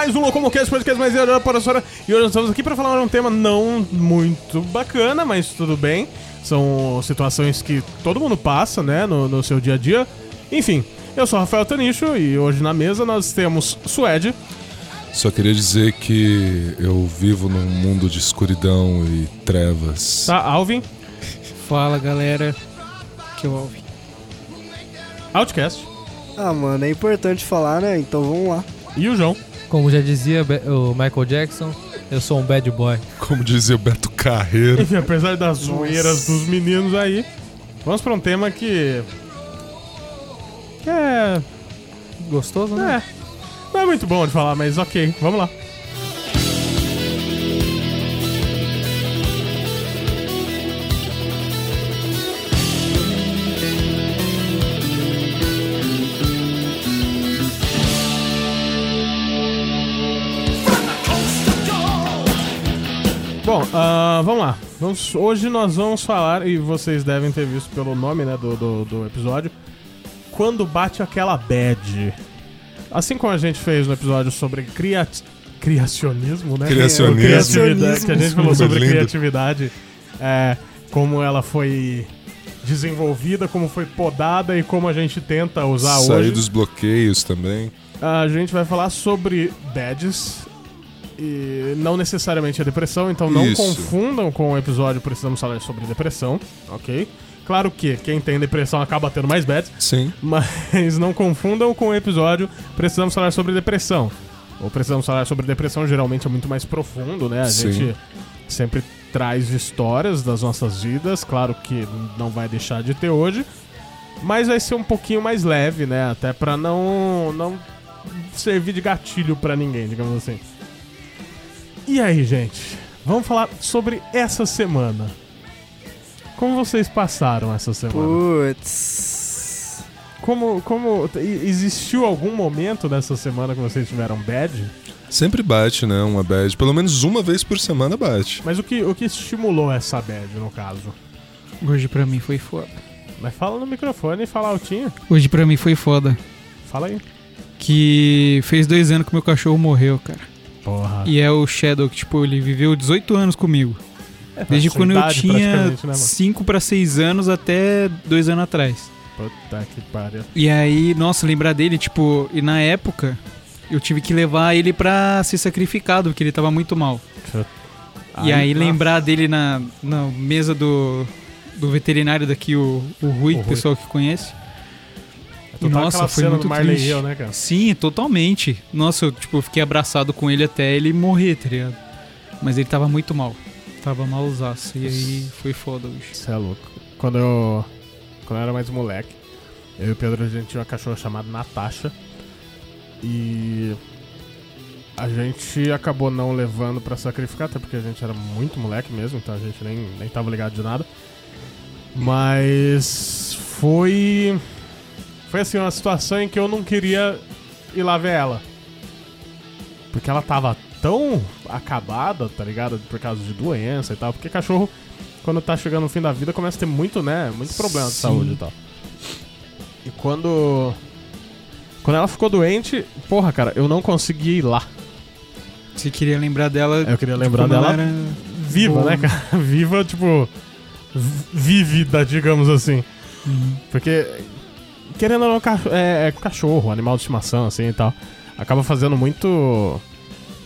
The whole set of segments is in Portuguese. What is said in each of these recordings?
mais um Locomocast, podcast mais para a senhora. E hoje nós estamos aqui para falar um tema não muito bacana, mas tudo bem. São situações que todo mundo passa, né, no, no seu dia a dia. Enfim, eu sou Rafael Tanicho e hoje na mesa nós temos Suede. Só queria dizer que eu vivo num mundo de escuridão e trevas. Tá, Alvin. Fala galera, que eu ouvi. Outcast. Ah, mano, é importante falar, né? Então vamos lá. E o João. Como já dizia o Michael Jackson, eu sou um bad boy. Como dizia o Beto Carreiro. Enfim, apesar das zoeiras dos meninos aí, vamos para um tema que. que é. Gostoso, né? É. Não é muito bom de falar, mas ok, vamos lá. Ah, vamos lá. Vamos- hoje nós vamos falar, e vocês devem ter visto pelo nome né, do, do, do episódio, quando bate aquela bad. Assim como a gente fez no episódio sobre cria... criacionismo, né? Criacionismo. Criatividade, que a gente falou sobre Lindo. criatividade, é, como ela foi desenvolvida, como foi podada e como a gente tenta usar Sair hoje. dos bloqueios também. A gente vai falar sobre bads e não necessariamente a depressão, então não Isso. confundam com o episódio Precisamos Falar sobre Depressão, ok? Claro que quem tem depressão acaba tendo mais bads, Sim. mas não confundam com o episódio Precisamos Falar sobre Depressão. O Precisamos Falar sobre Depressão geralmente é muito mais profundo, né? A Sim. gente sempre traz histórias das nossas vidas, claro que não vai deixar de ter hoje, mas vai ser um pouquinho mais leve, né? Até pra não, não servir de gatilho pra ninguém, digamos assim. E aí, gente? Vamos falar sobre essa semana. Como vocês passaram essa semana? Putz. Como, como existiu algum momento dessa semana que vocês tiveram bad? Sempre bate, né? Uma bad. Pelo menos uma vez por semana bate. Mas o que, o que estimulou essa bad, no caso? Hoje pra mim foi foda. Mas fala no microfone e fala altinho. Hoje pra mim foi foda. Fala aí. Que fez dois anos que meu cachorro morreu, cara. Porra. E é o Shadow, que tipo, ele viveu 18 anos comigo. É, Desde quando eu tinha praticamente, né, mano? 5 pra 6 anos até dois anos atrás. Puta que pariu. E aí, nossa, lembrar dele, tipo, e na época eu tive que levar ele pra ser sacrificado, porque ele tava muito mal. e aí nossa. lembrar dele na, na mesa do, do veterinário daqui, o, o Rui, O Rui. pessoal que conhece. Total Nossa, aquela foi cena muito do Marley triste. Hill, né, cara? Sim, totalmente. Nossa, eu tipo, fiquei abraçado com ele até ele morrer, tá ligado? Mas ele tava muito mal. Tava malzaço. E aí foi foda hoje. Você é louco. Quando eu. Quando eu era mais moleque, eu e o Pedro a gente tinha uma cachorra chamada Natasha. E. A gente acabou não levando pra sacrificar, até porque a gente era muito moleque mesmo, então a gente nem, nem tava ligado de nada. Mas. Foi. Foi assim, uma situação em que eu não queria ir lá ver ela. Porque ela tava tão acabada, tá ligado? Por causa de doença e tal. Porque cachorro, quando tá chegando no fim da vida, começa a ter muito, né? Muito problema de Sim. saúde e tal. E quando. Quando ela ficou doente, porra, cara, eu não consegui ir lá. Você queria lembrar dela. Eu queria lembrar dela era viva, boa, né, cara? Viva, tipo. Vívida, digamos assim. Uhum. Porque, querendo ou não, é, é cachorro, animal de estimação, assim e tal. Acaba fazendo muito.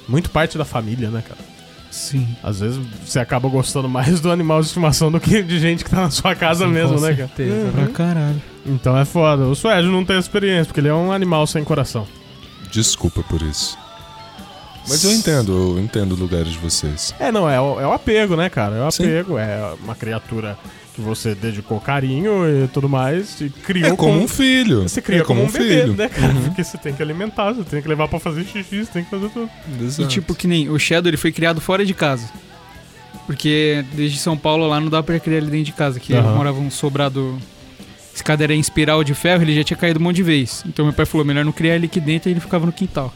Muito parte da família, né, cara? Sim. Às vezes você acaba gostando mais do animal de estimação do que de gente que tá na sua casa mesmo, Com né, cara? certeza. Pra caralho. Então é foda. O Suede não tem experiência, porque ele é um animal sem coração. Desculpa por isso. Mas eu entendo, eu entendo o lugar de vocês. É, não, é o, é o apego, né, cara? É o Sim. apego, é uma criatura que você dedicou carinho e tudo mais, e criou É como um filho. Você cria é como, um bebê, filho. né, cara? Uhum. Porque você tem que alimentar, você tem que levar pra fazer xixi, você tem que fazer tudo. E Exato. tipo, que nem o Shadow, ele foi criado fora de casa. Porque desde São Paulo lá não dá pra criar ele dentro de casa, que Aham. morava um sobrado. Escada era em espiral de ferro, ele já tinha caído um monte de vez. Então meu pai falou: melhor não criar ele aqui dentro e ele ficava no quintal.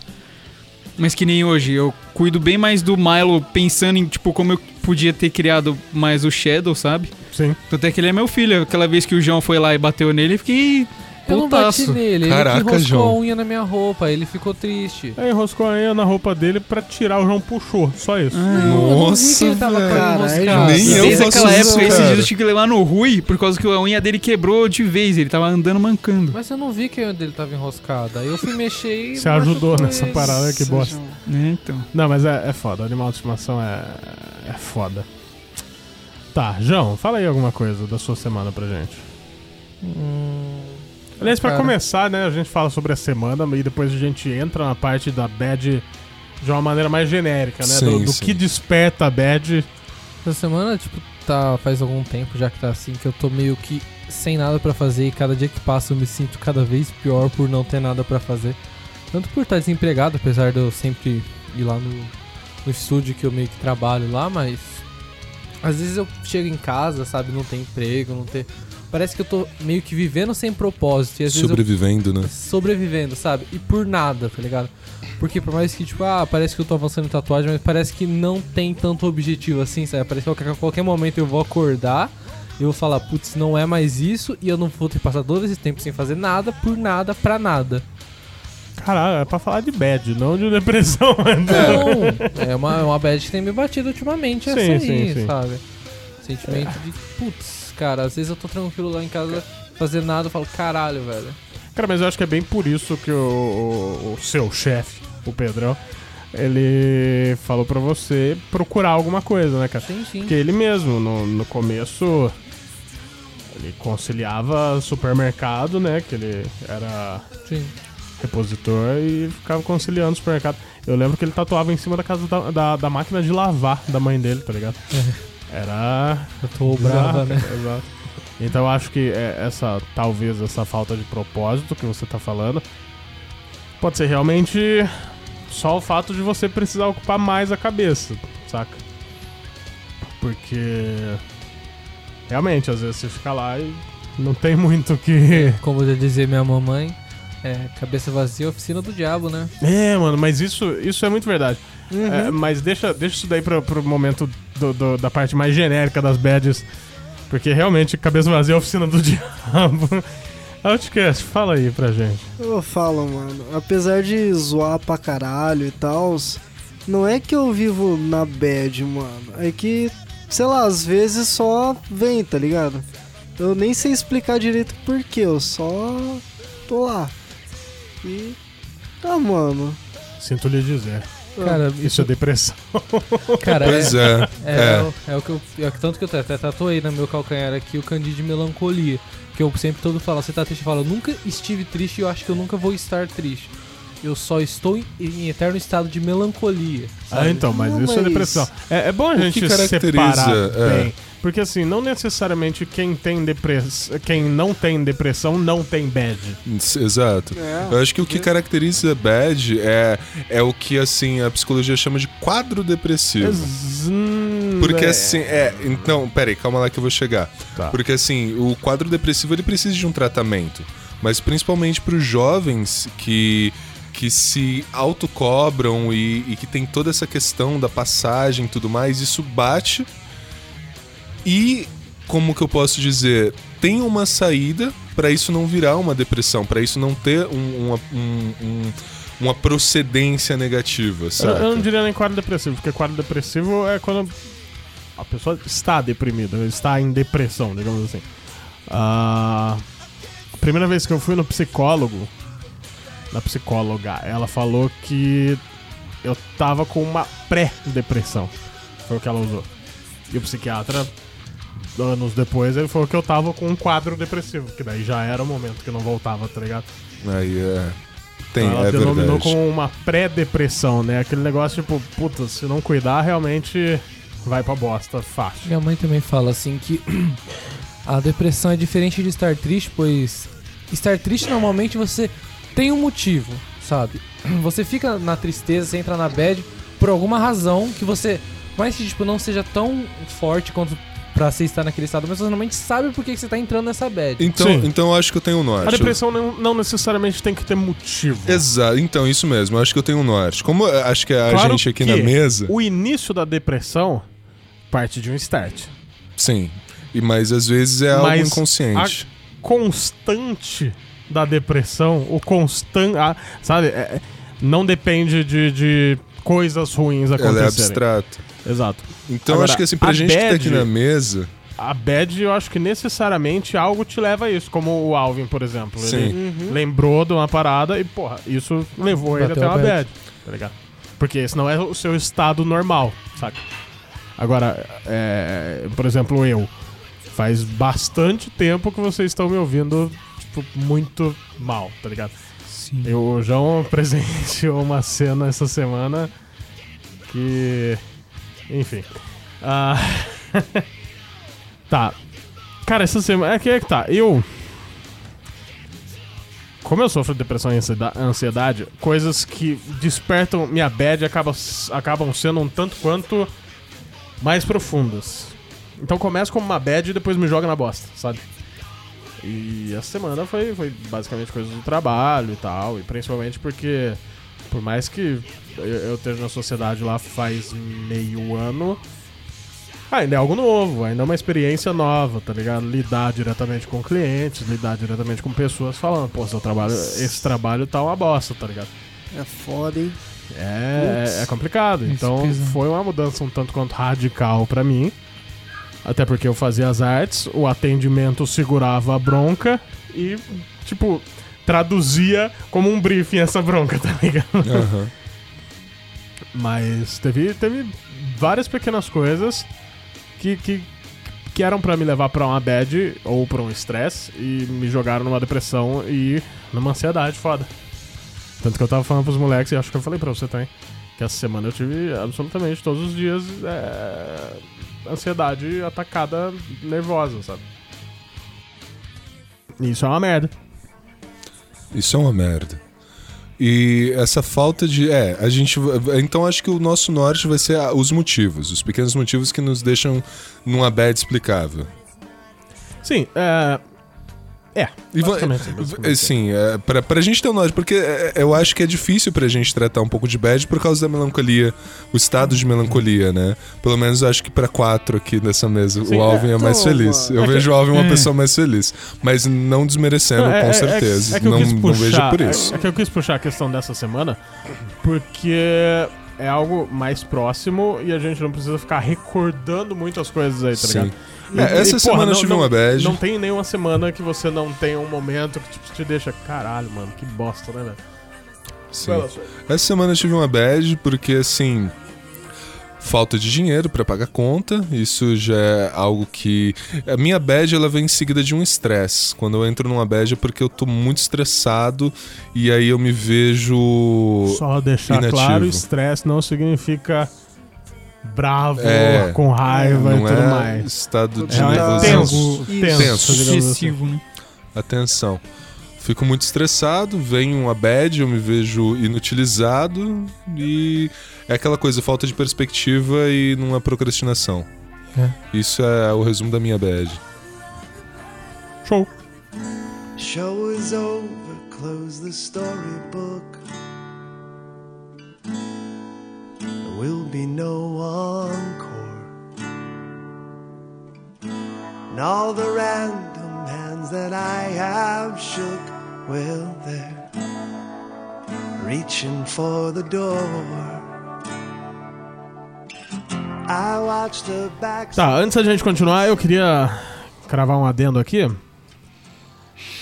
Mas que nem hoje, eu cuido bem mais do Milo pensando em, tipo, como eu podia ter criado mais o Shadow, sabe? Sim. Tanto é que ele é meu filho. Aquela vez que o João foi lá e bateu nele, eu fiquei Eu não bati nele, Caraca, ele que enroscou João. a unha na minha roupa, ele ficou triste. Aí enroscou a unha na roupa dele pra tirar, o João puxou. Só isso. Não, eu não vi Nossa, que ele tava com a unha velho. enroscada. Nem eu Desde faço aquela isso, época, esses cara. dias eu tive que levar no Rui por causa que a unha dele quebrou de vez. Ele tava andando mancando. Mas eu não vi que a unha dele tava enroscada. Aí eu fui mexer e. Você ajudou machucou nessa ele. parada, que bosta. É, então. Não, mas é, é foda. Animal de estimação é, é foda. Tá, João, fala aí alguma coisa da sua semana pra gente. Hum, Aliás, pra Cara. começar, né, a gente fala sobre a semana e depois a gente entra na parte da bad de uma maneira mais genérica, né? do Sim, do sim. que desperta a bad. essa semana, tipo, tá faz algum tempo já que tá assim, que eu tô meio que sem nada pra fazer e cada dia que passa eu me sinto cada vez pior por não ter nada pra fazer. Tanto por estar desempregado, apesar de eu sempre ir lá no, no estúdio que eu meio que trabalho lá, mas às vezes eu chego em casa, sabe, não tem emprego, não ter. Parece que eu tô meio que vivendo sem propósito. E às vezes eu Sobrevivendo, né? sobrevivendo, sabe? E por nada, tá ligado? Porque por mais que, tipo, ah, parece que eu tô avançando em tatuagem, mas parece que não tem tanto objetivo assim, sabe? Parece que a qualquer- momento eu vou acordar e eu vou falar, putz, não é mais isso, e eu não vou ter passado todo esse tempo sem fazer nada, por nada, pra nada. Caralho, é pra falar de bad, não de depressão. Não, é uma, é uma bad que tem me batido ultimamente, essa Sim, aí, sim, sim. sabe? Sentimento de, putz, cara, às vezes eu tô tranquilo lá em casa, fazer nada, eu falo, caralho, velho. Cara, mas eu acho que é bem por isso que o, o- o seu chefe, o Pedrão, ele falou pra você procurar alguma coisa, né, cara? Sim, sim. Porque ele mesmo, no, no começo, ele conciliava supermercado, né? Que ele era sim. repositor e ficava conciliando supermercado. Eu lembro que ele tatuava em cima da casa da, da, da máquina de lavar da mãe dele, tá ligado? Era. Eu tô brava, né? Exato. Então eu acho que é, essa, talvez essa falta de propósito que você tá falando, pode ser realmente só o fato de você precisar ocupar mais a cabeça, saca? Porque realmente, às vezes você fica lá e não tem muito o que. Como já dizia minha mamãe, é, cabeça vazia, oficina do diabo, né? É, mano, mas isso, isso é muito verdade. Uhum. É, mas deixa, deixa isso daí pro, pro momento do- do- da parte mais genérica das badges. Porque realmente, cabeça vazia é a oficina do diabo. Outcast, fala aí pra gente. Eu falo, mano, apesar de zoar pra caralho e tal, não é que eu vivo na bad, mano. É que, sei lá, às vezes só vem, tá ligado? Eu nem sei explicar direito por quê, eu só tô lá. E. Tá, mano. Sinto lhe dizer. Cara, Isso é depressão. cara, Pois é, é. é, É. o- é o que eu. É o tanto que eu até tatuei no meu calcanhar aqui o Candide de melancolia. Que eu sempre todo falo, você tá triste? Eu falo, eu nunca estive triste e eu acho que eu nunca vou estar triste. Eu só estou em, em eterno estado de melancolia. Ah, sabe? então, mas Não, isso é mas- depressão. É, é bom a O gente separar é. bem. Porque assim, não necessariamente quem tem depressão. Quem não tem depressão não tem bad. Exato. É. Eu acho que o que caracteriza bad é, é o que assim a psicologia chama de quadro depressivo. Ex- Porque é, assim, é, então, peraí, calma lá que eu vou chegar. Tá. Porque assim, o quadro depressivo ele precisa de um tratamento, mas principalmente para os jovens que que se autocobram e, e que tem toda essa questão da passagem e tudo mais, isso bate e como que eu posso dizer, tem uma saída para isso não virar uma depressão, para isso não ter um- uma, um- um- uma procedência negativa, Eu, sabe? eu não diria nem quadro depressivo, porque quadro depressivo é quando a pessoa está deprimida, está em depressão, digamos assim. Ah, a primeira vez que eu fui no psicólogo, na psicóloga, ela falou que eu tava com uma pré-depressão. Foi o que ela usou. E o psiquiatra, anos depois, ele falou que eu tava com um quadro depressivo, que daí já era o momento que não voltava, tá ligado? Aí é. Tem, ela é denominou verdade. como uma pré-depressão, né? Aquele negócio tipo, puta, se não cuidar, realmente vai pra bosta fácil. Minha mãe também fala assim que a depressão é diferente de estar triste, pois estar triste normalmente você tem um motivo, sabe? Você fica na tristeza, você entra na bad por alguma razão que você, mais que tipo, não seja tão forte quanto pra você estar naquele estado, mas você normalmente sabe por que você tá entrando nessa bad. Então, Sim. então eu acho que eu tenho um norte. A depressão não, não necessariamente tem que ter motivo. Exato, então isso mesmo, eu acho que eu tenho um norte. Como eu acho que a Claro gente aqui que na mesa. O início da depressão parte de um start. Sim. E, mas às vezes é algo Mas inconsciente. Constante da depressão, o constante. Sabe? é- não depende de, de coisas ruins Ela é acontecerem. abstrata. Exato. Então Agora, acho que assim, pra a gente que tá aqui bad- na mesa. A bad, eu acho que necessariamente algo te leva a isso, como o Alvin, por exemplo. Sim. Ele Uhum. lembrou de uma parada e, porra, isso levou ele Bateu até a uma bad. bad, tá ligado? Porque esse não é o seu estado normal, saca? Agora, é, por exemplo, eu. Faz bastante tempo que vocês estão me ouvindo, tipo, muito mal, tá ligado? Sim. Eu, o João presenciou uma cena essa semana que. Enfim. Ah, tá. Cara, essa semana. É que é que tá. Eu. Como eu sofro de depressão e ansieda- ansiedade, coisas que despertam minha bad acabam, acabam sendo um tanto quanto mais profundas. Então começa como uma bad e depois me joga na bosta, sabe? E essa semana foi, foi basicamente coisas do trabalho e tal, e principalmente porque, por mais que eu, eu esteja na sociedade lá faz meio ano, ainda é algo novo, ainda é uma experiência nova, tá ligado? Lidar diretamente com clientes, lidar diretamente com pessoas falando, pô, seu trabalho, esse trabalho tá uma bosta, tá ligado? É foda, hein? É, é complicado. Isso Então foi uma mudança um tanto quanto radical pra mim. Até porque eu fazia as artes, o atendimento segurava a bronca e, tipo, traduzia como um briefing essa bronca, tá ligado? Aham. Mas teve, teve várias pequenas coisas que, que, que eram pra me levar pra uma bad ou pra um estresse e me jogaram numa depressão e numa ansiedade foda. Tanto que eu tava falando pros moleques, e acho que eu falei pra você também, que essa semana eu tive absolutamente todos os dias é, ansiedade atacada nervosa, sabe? E isso é uma merda. Isso é uma merda. E essa falta de. É, a gente. Então acho que o nosso norte vai ser os motivos, os pequenos motivos que nos deixam numa bad explicável. Sim, é. É, basicamente, basicamente. Assim, é, pra, pra gente ter um norte, porque é, eu acho que é difícil pra gente tratar um pouco de bad por causa da melancolia, o estado de melancolia, né? Pelo menos eu acho que pra quatro aqui nessa mesa, Sim, o Alvin é, é, mais feliz. Eu É que- vejo o Alvin uma é. pessoa mais feliz. Mas não desmerecendo, é- com é- certeza. É, que eu não, quis não puxar, vejo por isso. É, é que eu quis puxar a questão dessa semana porque é algo mais próximo e a gente não precisa ficar recordando muitas coisas aí, tá Sim. ligado? E- É, essa e, semana porra, eu tive não, uma bad. Não tem nenhuma semana que você não tenha um momento que tipo, te deixa, caralho, mano, que bosta, né, velho? Sim. Lá. Essa semana eu tive uma bad porque, assim. Falta de dinheiro pra pagar conta, isso já é algo que. A minha bad ela vem em seguida de um estresse. Quando eu entro numa bad é porque eu tô muito estressado e aí eu me vejo. Só deixar inativo. claro, estresse não significa bravo, É. com raiva e tudo é mais. estado de É, nervosismo. tenso, tenso, Tenso. Excessivo, né? Atenção. Fico muito estressado, vem uma bad, eu me vejo inutilizado e é aquela coisa, falta de perspectiva e numa procrastinação. É. Isso é o resumo da minha bad. Show. Show is over, close the storybook. Will be no encore. And all the random hands that I have shook, well, they're reaching for the door. Tá, antes da gente continuar, eu queria cravar um adendo aqui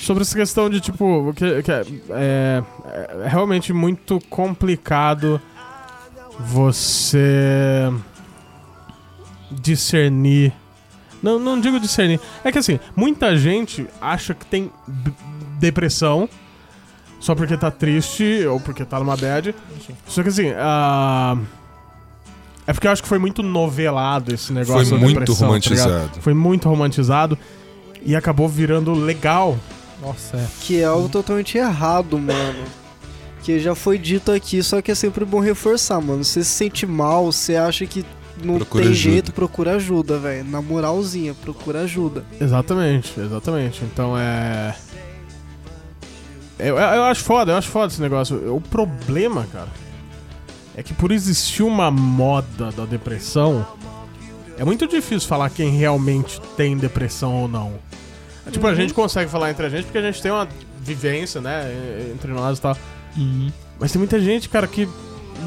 sobre essa questão de tipo que, que é, é- é realmente muito complicado você discernir. Não, não digo discernir. É que assim, muita gente acha que tem depressão só porque tá triste ou porque tá numa bad. Só que assim, ah, é porque eu acho que foi muito novelado esse negócio Foi da muito depressão, tá ligado? romantizado. foi muito romantizado e acabou virando legal. Nossa, é. Que é algo totalmente errado, mano. Que já foi dito aqui, só que é sempre bom reforçar, mano. Você se sente mal, você acha que não Procura tem ajuda. jeito, procura ajuda, velho. Na moralzinha, procura ajuda. Exatamente, exatamente. Então é. Eu, eu eu acho foda, eu acho foda esse negócio. O problema, cara, é que por existir uma moda da depressão, é muito difícil falar quem realmente tem depressão ou não. Tipo, a gente consegue falar entre a gente porque a gente tem uma vivência, né, entre nós e tal. Uhum. Mas tem muita gente, cara, que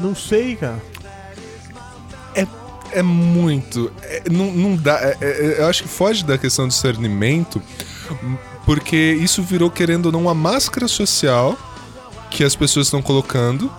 não sei, cara. É muito. é- não, não dá. é- é- eu acho que foge da questão do discernimento, porque isso virou, querendo ou não, uma máscara social que as pessoas estão colocando.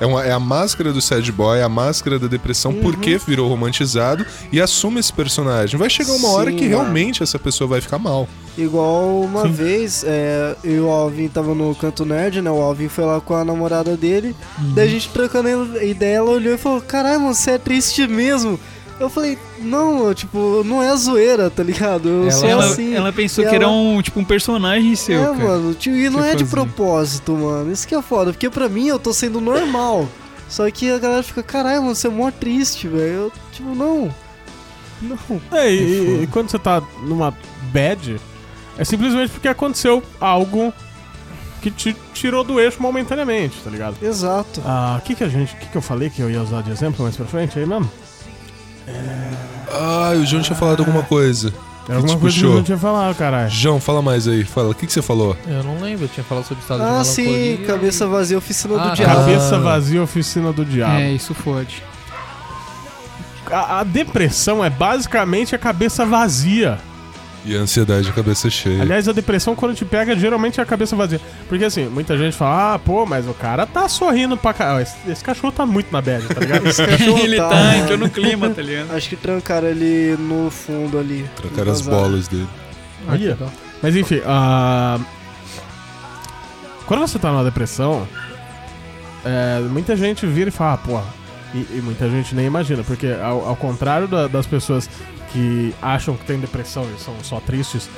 É, uma- é a máscara do sad boy, a máscara da depressão, porque virou romantizado e assume esse personagem. Vai chegar uma hora Sim, que mano. realmente essa pessoa vai ficar mal. Igual uma vez, é, eu e o Alvin tava no canto nerd, né? O Alvin foi lá com a namorada dele. Daí a gente trocando ideia, ela olhou e falou: Caralho, você é triste mesmo. Eu falei, não, tipo, não é zoeira, tá ligado? Eu Ela- sou Ela, assim. ela pensou E que era ela- um, tipo, um personagem seu, é, cara. mano, tio, e não é de propósito, mano. Isso que é foda, porque pra mim eu tô sendo normal. Só que a galera fica, caralho, mano, você é mó triste, velho. Eu, tipo, não. Não. É, e, e- e quando você tá numa bad, é simplesmente porque aconteceu algo que te tirou do eixo momentaneamente, tá ligado? Exato. Ah, o que que a gente, o que que eu falei que eu ia usar de exemplo mais pra frente aí mesmo? Ah, o João tinha falado alguma coisa. Era alguma coisa que puxou? eu não tinha falado, caralho. João, fala mais aí. Fala, o que, que você falou? Eu não lembro, eu tinha falado sobre estado de Ah, melancolia. sim, cabeça vazia, oficina Ah, do diabo. Cabeça vazia, oficina do diabo. É, isso fode. A, a depressão é basicamente a cabeça vazia. E a ansiedade, a cabeça cheia. Aliás, a depressão, quando te pega, geralmente é a cabeça vazia. Porque assim, muita gente fala, ah, pô, mas o cara tá sorrindo pra caralho. Esse, esse cachorro tá muito na bad, tá ligado? Esse cachorro Ele tá, tá, entrou no clima, tá ligado? Acho que trancaram ele no fundo ali. Trocar as bolas dele. Que Aí, ó. Mas enfim, ah, quando você tá numa depressão, é, muita gente vira e fala, ah, porra. E, e muita gente nem imagina, porque ao, ao contrário da- das pessoas que acham que têm depressão e são só tristes,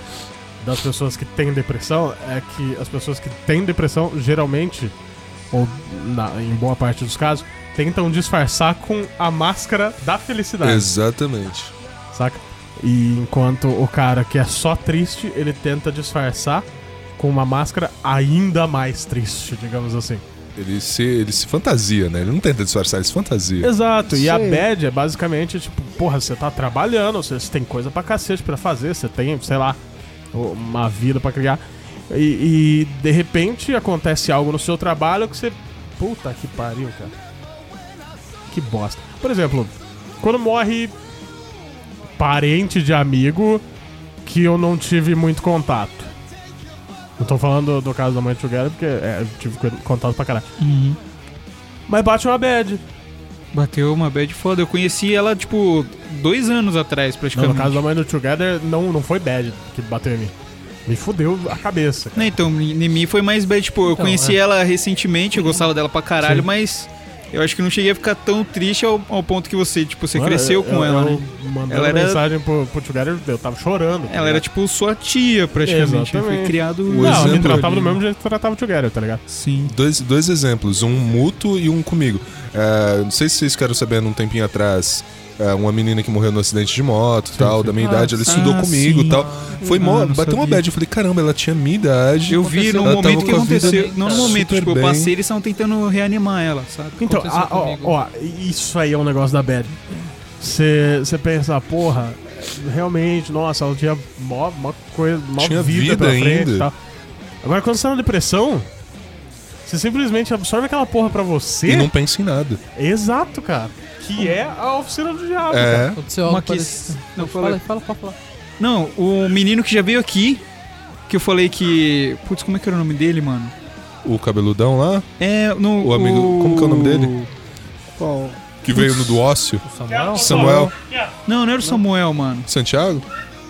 das pessoas que têm depressão, é que as pessoas que têm depressão geralmente, ou na- em boa parte dos casos, tentam disfarçar com a máscara da felicidade. Exatamente. saca? E enquanto o cara que é só triste, ele tenta disfarçar com uma máscara ainda mais triste, digamos assim. Ele se, ele se fantasia, né? Ele não tenta disfarçar, ele se fantasia. Exato, e a bad é basicamente tipo, porra, você tá trabalhando, você você tem coisa pra cacete pra fazer, você tem, sei lá, uma vida pra criar. E, e, de repente acontece algo no seu trabalho que você. Puta que pariu, cara. Que bosta. Por exemplo, quando morre parente de amigo que eu não tive muito contato. Não tô falando do caso da mãe Together, porque é, eu tive contato pra caralho. Uhum. Mas bate uma bad. Bateu uma bad foda. Eu conheci ela, tipo, dois anos atrás, Não, praticamente. no caso da mãe do Together, não, não foi bad que bateu em mim. Me fudeu a cabeça. cara. Não, então, em mim foi mais bad, tipo, eu Então, conheci é. ela recentemente, eu gostava dela pra caralho, Sim. mas eu acho que não cheguei a ficar tão triste ao, ao ponto que você, tipo, você Mano, cresceu eu- com eu- ela, eu né? Mandando Ela era- mensagem pro, pro Together, eu tava chorando. tá Ela era, ligado? tipo, sua tia, praticamente. Foi criado... O Não, ela me tratava ali. do mesmo jeito que tratava o Together, tá ligado? Sim. Dois, dois exemplos, um mútuo e um comigo. É, não sei se vocês querem saber, num tempinho atrás, é, uma menina que morreu no acidente de moto e tal, sim. da minha Ah, idade, ela estudou ah, comigo e sim. tal. Foi Ah, mó, bateu uma bad. Eu falei, caramba, ela tinha minha idade. Eu vi no momento que a vida aconteceu. Não no momento, tipo, eu bem. passei eles estavam tentando reanimar ela, sabe? Então, ah, ó, ó, isso aí é um negócio da bad. Você pensa, porra, realmente, nossa, ela tinha mó, mó coisa, mó Tinha vida, vida pela frente ainda. e tal. Agora, quando você tá na depressão, você simplesmente absorve aquela porra pra você. E não pensa em nada. Exato, cara. Que é a oficina do diabo. cara. É. Aconteceu Uma algo que... parecido. Não, Fala fala fala, pode falar. Não, o menino que já veio aqui, que eu falei que. Putz, como é que era o nome dele, mano? O cabeludão lá, É, no. O amigo- como que é o nome dele? Qual? que veio no do ócio. O Samuel? Samuel. Não, não era o Samuel, mano. Santiago?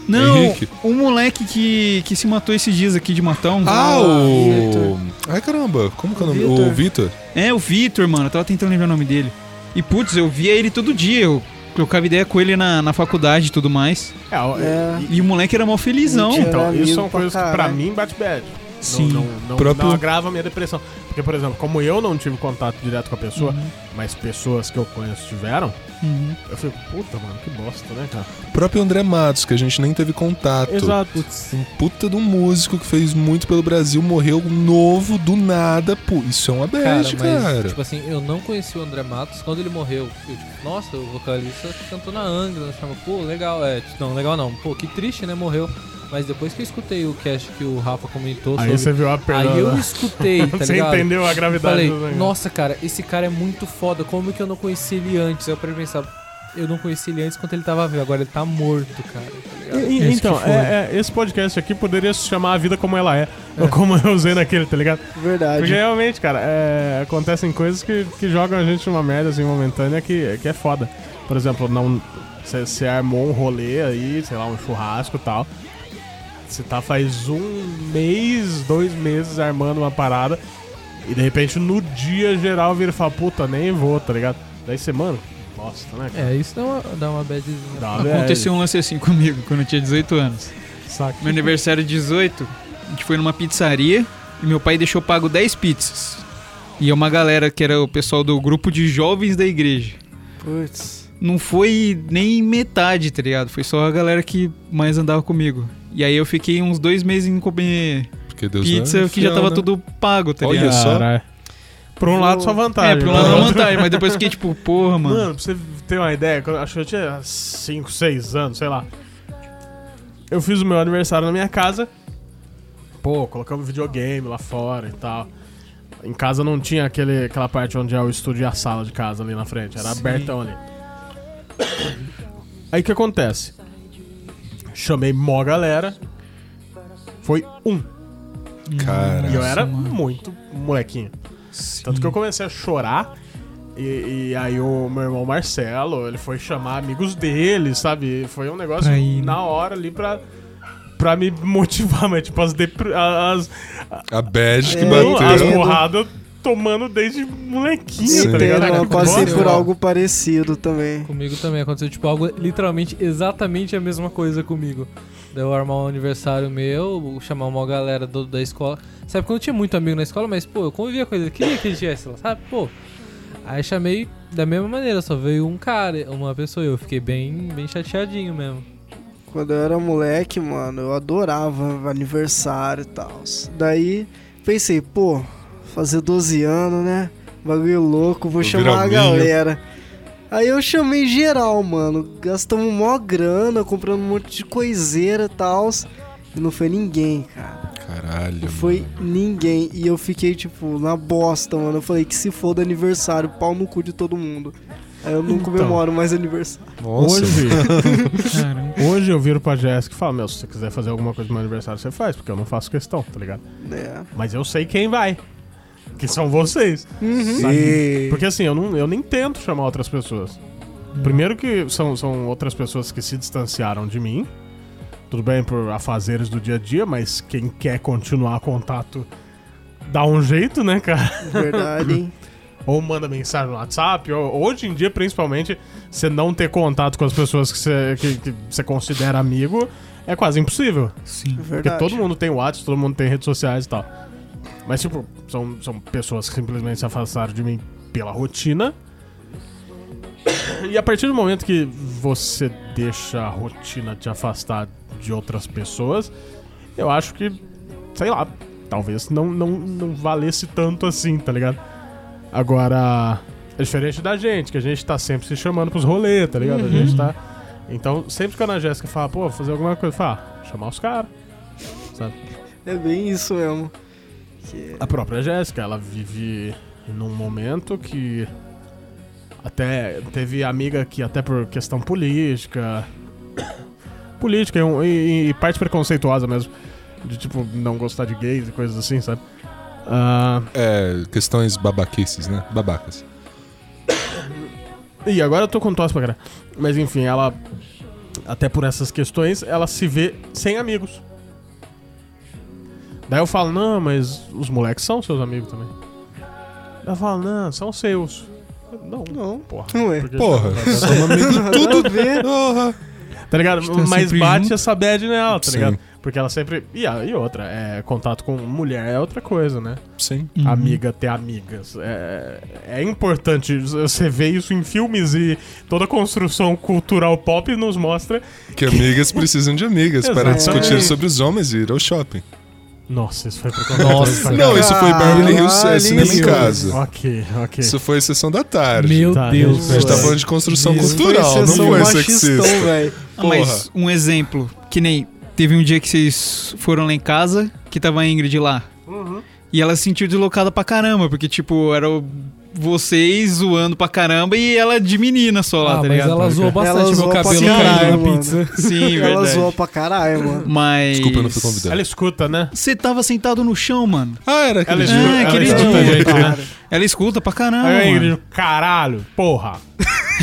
Não, Henrique. um moleque que, que se matou esses dias aqui de Matão. Ah, Ah, o. Ai caramba, como que é o nome? Vitor. O Vitor. É, o Vitor, mano. Eu tava tentando lembrar o nome dele. E, putz, eu via ele todo dia. Eu trocava ideia com ele na, na faculdade e tudo mais. É, É. e- E o moleque era mó felizão. Então, isso são pra coisas que pra mim bate bad. Sim. Não, não, não, Próprio- não agrava a minha depressão. Porque, por exemplo, como eu não tive contato direto com a pessoa, mas pessoas que eu conheço tiveram, Uhum. eu fico, puta, mano, que bosta, né, cara? O próprio André Matos, que a gente nem teve contato. Exato. Um puta de um músico que fez muito pelo Brasil, morreu novo, do nada. Pô, isso é uma Cara, bad, mas, cara. tipo assim, eu não conheci o André Matos. Quando ele morreu, eu, tipo, nossa, o vocalista cantou na Angra, achava, pô, legal, é, não, legal não, pô, que triste, né, morreu. Mas depois que eu escutei o cast que o Rafa comentou Aí sobre... você viu a perda. Aí eu escutei, tá Você ligado? entendeu a gravidade Falei, do negócio. nossa, cara, esse cara é muito foda. Como que eu não conheci ele antes? Eu parei pensar, eu não conheci ele antes quando ele tava vivo. Agora ele tá morto, cara. Tá? E- Esse então, é- é, esse podcast aqui poderia se chamar A Vida Como Ela É. Ou como eu usei naquele, tá ligado? Verdade. Porque realmente, cara, é, acontecem coisas que, que jogam a gente numa merda assim momentânea que, que é foda. Por exemplo, não. Você armou um rolê aí, sei lá, um churrasco e tal. Você tá faz um mês, dois meses armando uma parada. E de repente no dia geral vira e fala, puta, nem vou, tá ligado? Daí você, mano, bosta, né? cara? É, isso dá uma, dá uma badzinha. Dá uma Aconteceu um lance assim comigo quando eu tinha 18 anos. bad, saca? Meu aniversário de 18, a gente foi numa pizzaria e meu pai deixou pago 10 pizzas. E é uma galera que era o pessoal do grupo de jovens da igreja. Putz. Não foi nem metade, tá ligado? Foi só a galera que mais andava comigo. E aí eu fiquei uns dois meses em comer Porque Deus pizza é que já tava né? tudo pago, tá Olha ligado? só. Caralho. Por um lado, só vantagem. É, por um lado é uma vantagem, mas depois fiquei tipo, porra, mano. Mano, pra você ter uma ideia, acho que eu tinha 5, 6 anos, sei lá. Eu fiz o meu aniversário na minha casa. Pô, colocamos videogame lá fora e tal. Em casa não tinha aquele, aquela parte onde é o estúdio e a sala de casa ali na frente. Era Sim. abertão ali. Aí o que acontece? Chamei mó galera. Foi um. Cara. E eu era mano. muito molequinho. Tanto que eu comecei a chorar. E, e aí o meu irmão Marcelo, ele foi chamar amigos dele, sabe? Foi um negócio ir, né? na hora ali pra, pra me motivar, mas tipo, as, depre- as, A bad que É, as bateu. entendo. porradas tomando desde molequinho, Sim. tá ligado? Eu passei por algo parecido também. Comigo também aconteceu, tipo, algo literalmente exatamente a mesma coisa comigo. Daí eu armar um aniversário meu, chamar uma galera do- da escola. Sabe, quando eu tinha muito amigo na escola, mas, pô, eu convivia com eles, queria que eles tivessem lá, sabe? Pô. Aí chamei da mesma maneira, só veio um cara, uma pessoa, e eu fiquei bem, bem chateadinho mesmo. Quando eu era moleque, mano, eu adorava aniversário e tal. Daí pensei, pô, fazer 12 anos, né? Bagulho louco, vou Vou chamar a galera. Aí eu chamei geral, mano. Gastamos mó grana, comprando um monte de coiseira e tal. E não foi ninguém, cara. Caralho. Não foi mano. ninguém. E eu fiquei, tipo, na bosta, mano. Eu falei que se for do aniversário, pau no cu de todo mundo. Aí eu não Então. comemoro mais aniversário. Nossa. Hoje, hoje eu viro pra Jéssica e falo, meu, se você quiser fazer alguma coisa no meu aniversário, você faz, porque eu não faço questão, tá ligado? Né? Mas eu sei quem vai. Que são vocês. Uhum. Sabe? Porque assim, eu, não, eu nem tento chamar outras pessoas. Primeiro que são, são outras pessoas que se distanciaram de mim. Tudo bem por afazeres do dia a dia, mas quem quer continuar contato dá um jeito, né, cara? Verdade, hein? Ou manda mensagem no WhatsApp. Ou, hoje em dia, principalmente, você não ter contato com as pessoas que você, que, que você considera amigo é quase impossível. Sim. Porque Verdade. todo mundo tem WhatsApp, todo mundo tem redes sociais e tal. Mas, tipo, são, são pessoas que simplesmente se afastaram de mim pela rotina. E a partir do momento que você deixa a rotina te afastar de outras pessoas, eu acho que, sei lá, talvez não, não, não valesse tanto assim, tá ligado? Agora, é diferente da gente, que a gente tá sempre se chamando pros rolês, tá ligado? A gente tá. Então, sempre que a Ana Jéssica fala, pô, vou fazer alguma coisa, fala, ah, chamar os caras. Sabe? É bem isso mesmo. Que- A própria Jéssica, ela vive num momento que até teve amiga que até por questão política, política e, e- e parte preconceituosa mesmo, de tipo não gostar de gays e coisas assim, sabe? Ah, É, questões babaquices, né? Babacas. e agora eu tô com tosse pra caralho. Mas enfim, ela até por essas questões, ela se vê sem amigos. Daí eu falo, não, mas os moleques são seus amigos também. Ela fala, não, são seus. Não, Não. porra. Ué. Porque- Porra, somos amigos Tudo a ver. Porra. Tá ligado? Mas bate juntos. essa bad nela, tá Sim. ligado? Porque ela sempre. E, a- e outra, é, contato com mulher é outra coisa, né? Sim. Uhum. Amiga ter amigas. É, é importante. Você vê isso em filmes e toda a construção cultural pop nos mostra. Que amigas precisam de amigas para discutir sobre os homens e ir ao shopping. Nossa, isso foi pra Nossa. Não, isso foi Beverly Hills é, cinema em isso. casa. Ok, ok. Isso foi sessão da tarde. Meu Tá, Deus, A gente tá falando de construção Isso cultural, foi não foi sexista. velho. Ah, Mas um exemplo, que nem teve um dia que vocês foram lá em casa, que tava a Ingrid lá. E ela se sentiu deslocada pra caramba, porque, tipo, era o- vocês zoando pra caramba e ela de menina só lá, Ah, tá mas ligado? ela zoou bastante Ela meu zoou pra cabelo caralho, na mano. pizza. Sim, Ela verdade. zoou pra caralho, mano. Mas. Desculpa, eu não fui convidado. Ela escuta, né? Você tava sentado no chão, mano. Ah, era aquele Ela É, ela aquele escuta gente, né? Ela escuta pra caramba. Aí mano. Caralho, porra.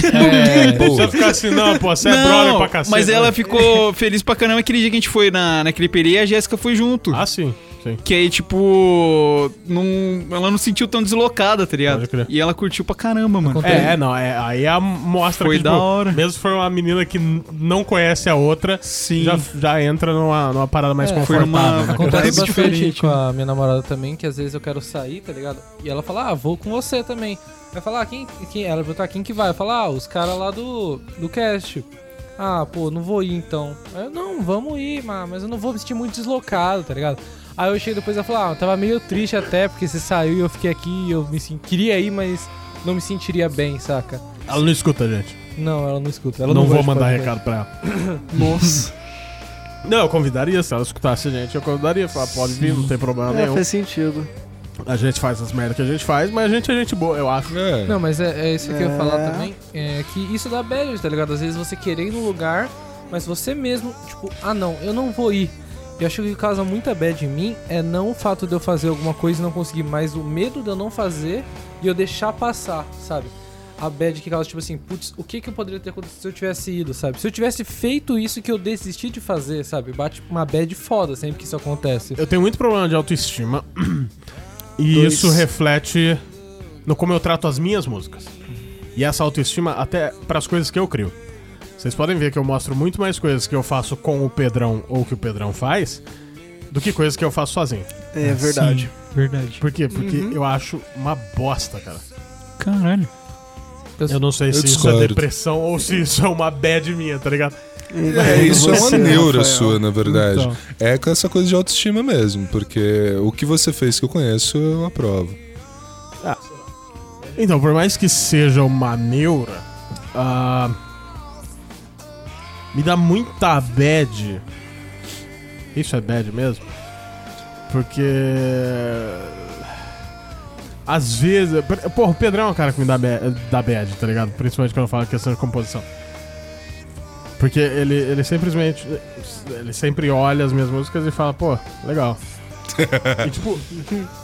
É, Não precisa ficar assim, não, pô, você é brother pra cacete. mas né? ela ficou feliz pra caramba aquele dia que a gente foi na, naquele perê e a Jéssica foi junto. Ah, sim, sim. Que aí, tipo, não, ela não se sentiu tão deslocada, tá ligado? Pode crer. E ela curtiu pra caramba, mano. É, é, não, é, aí a mostra Foi que, da tipo, hora. mesmo se for uma menina que não conhece a outra, Sim. já, já entra numa, numa parada mais É, foi confortável. numa- né? Acontece bastante diferente, com a minha namorada também, que às vezes eu quero sair, tá ligado? E ela fala, ah, vou com você também. Vai falar, ah, quem, quem. Ela perguntar quem que vai? Eu falo, ah, os caras lá do, do cast. Ah, pô, não vou ir então. Eu, não, vamos ir, mas mas eu não vou me sentir muito deslocado, tá ligado? Aí eu cheguei depois e ela falou, ah, eu tava meio triste até, porque você saiu e eu fiquei aqui e eu me senti, queria ir, mas não me sentiria bem, saca? Ela não escuta, gente. Não, ela não escuta. Ela não, não, vou mandar recado pra ela. Nossa. Não, eu convidaria, se ela escutasse a gente, eu convidaria. Falar, pode vir, não tem problema É, nenhum. faz sentido. A gente faz as merdas que a gente faz, mas a gente é gente boa, eu acho. É. Não, mas é, é isso que eu ia É. falar também. É que isso dá bad, tá ligado? Às vezes você querer ir no lugar, mas você mesmo, tipo, ah não, eu não vou ir. E eu acho que o que causa muita bad em mim é não o fato de eu fazer alguma coisa e não conseguir, mas o medo de eu não fazer e eu deixar passar, sabe? A bad que causa, tipo assim, putz, o que que eu poderia ter acontecido se eu tivesse ido, sabe? Se eu tivesse feito isso que eu desisti de fazer, sabe? Bate uma bad foda sempre que isso acontece. Eu tenho muito problema de autoestima. E Dois. isso reflete no como eu trato as minhas músicas. E essa autoestima até para as coisas que eu crio. Vocês podem ver que eu mostro muito mais coisas que eu faço com o Pedrão ou que o Pedrão faz do que coisas que eu faço sozinho. É verdade. Sim, verdade. Por quê? Porque eu acho uma bosta, cara. Caralho. Eu não sei Eu se isso discordo. é depressão ou se isso é uma bad minha, tá ligado? É, isso é uma Você, neura Rafael. sua, na verdade. Então. É com essa coisa de autoestima mesmo, porque o que você fez que eu conheço, eu aprovo. Então, por mais que seja uma neura, ah, me dá muita bad. Isso é bad mesmo? Porque. Às vezes. Porra, o Pedrão é um cara que me dá, ba- dá bad, tá ligado? Principalmente quando eu falo questão de composição. Porque ele, ele simplesmente. Ele sempre olha as minhas músicas e fala, pô, legal. e tipo,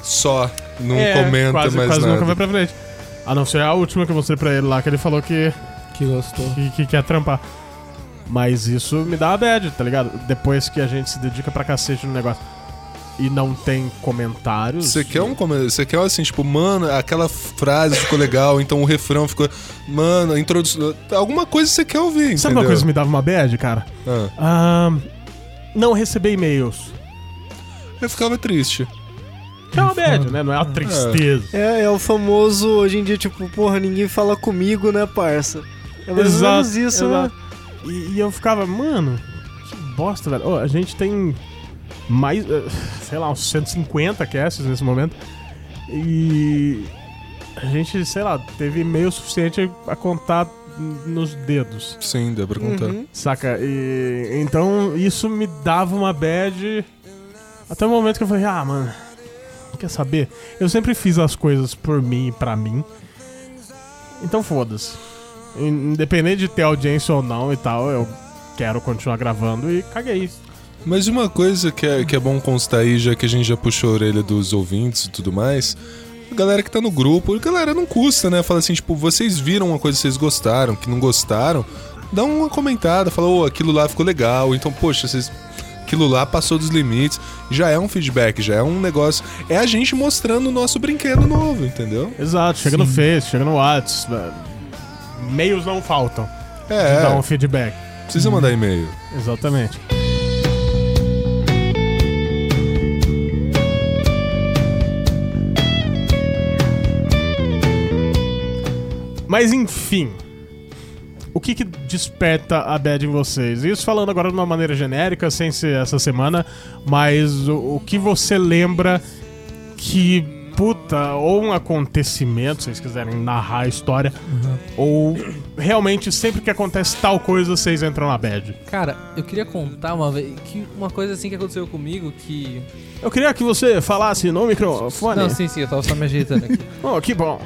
Só, não é, comenta quase, mais quase nada. nunca vai pra frente. A não ser a última que eu mostrei pra ele lá, que ele falou que, Que gostou. que, que quer trampar. Mas isso me dá uma bad, tá ligado? Depois que a gente se dedica pra cacete no negócio e não tem comentários. Você quer um comentário? Você quer assim, tipo, mano, aquela frase ficou legal, então o refrão ficou. Mano, a introdução. Alguma coisa você quer ouvir, Sabe entendeu? uma coisa que me dava uma bad, cara? Ah, Ah, não receber e-mails. eu ficava triste. Que é uma bad, né? Não é uma tristeza. É, é o famoso, hoje em dia, tipo, porra, ninguém fala comigo, né, parça? É mais ou menos isso, né? E, e eu ficava, mano, que bosta, velho. Ô, a gente tem mais, eh, sei lá, uns 150 casts nesse momento. E a gente, sei lá, teve e-mail suficiente a contar nos dedos. Sim, dá pra contar. Uhum. Saca? E então isso me dava uma bad até o momento que eu falei, ah, mano, quer saber? Eu sempre fiz as coisas por mim e pra mim. Então foda-se. In- Independente de ter audiência ou não e tal, eu quero continuar gravando e caguei. Mas uma coisa que é, que é bom constar aí, já que a gente já puxou a orelha dos ouvintes e tudo mais, a galera que tá no grupo, galera não custa, né? Fala assim, tipo, vocês viram uma coisa que vocês gostaram, que não gostaram, dá uma comentada, fala, ô, aquilo lá ficou legal, então, poxa, vocês. Aquilo lá passou dos limites, já é um feedback, já é um negócio. É a gente mostrando o nosso brinquedo novo, entendeu? Exato, chega no Face, chega no Whats. Meios não faltam. de dar É, um feedback. precisa mandar e-mail. Exatamente. Mas enfim, o que que desperta a bad em vocês? Isso falando agora de uma maneira genérica, sem ser essa semana, mas o, o que você lembra que puta, ou um acontecimento, se vocês quiserem narrar a história, ou realmente sempre que acontece tal coisa, vocês entram na bad. Cara, eu queria contar uma vez que uma coisa assim que aconteceu comigo que. Eu queria que você falasse no microfone. Não, sim, sim, eu tava só me ajeitando aqui. Oh, que bom.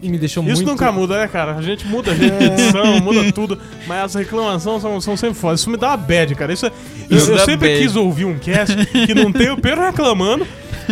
E me deixou Isso muito. nunca muda, né, cara? A gente muda a gente, edição, muda tudo, mas as reclamações são, são sempre fodas. Isso me dá uma bad, cara. Isso, é- eu, Isso eu dá sempre bad. quis ouvir um cast que não tem o Pedro reclamando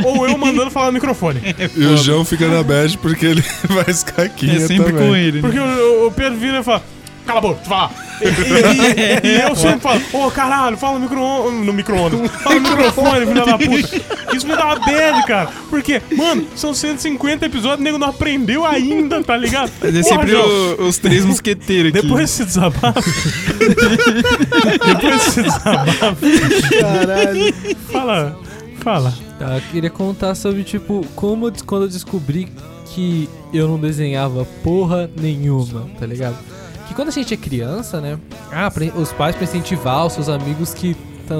ou eu mandando falar no microfone. E o João fica na bad porque ele faz caquinha É sempre também. com ele. né? Porque o, o Pedro vira e fala: Cala a boca, tu fala. E, e- e eu sempre falo: Ô caralho, fala no micro-ondas. No micro-ondas. Fala no microfone, filha da puta. Isso me dá uma bad, cara. Porque, mano, são 150 episódios, o nego não aprendeu ainda, tá ligado? Mas é Porra, sempre o- os três mosqueteiros aqui. Depois desse desabafo. Depois desse desabafo. Caralho. Fala. Fala. Eu queria contar sobre, tipo, como eu quando eu descobri que eu não desenhava porra nenhuma, tá ligado? Que quando a gente é criança, né? Ah, pra- os pais pra incentivar os seus amigos que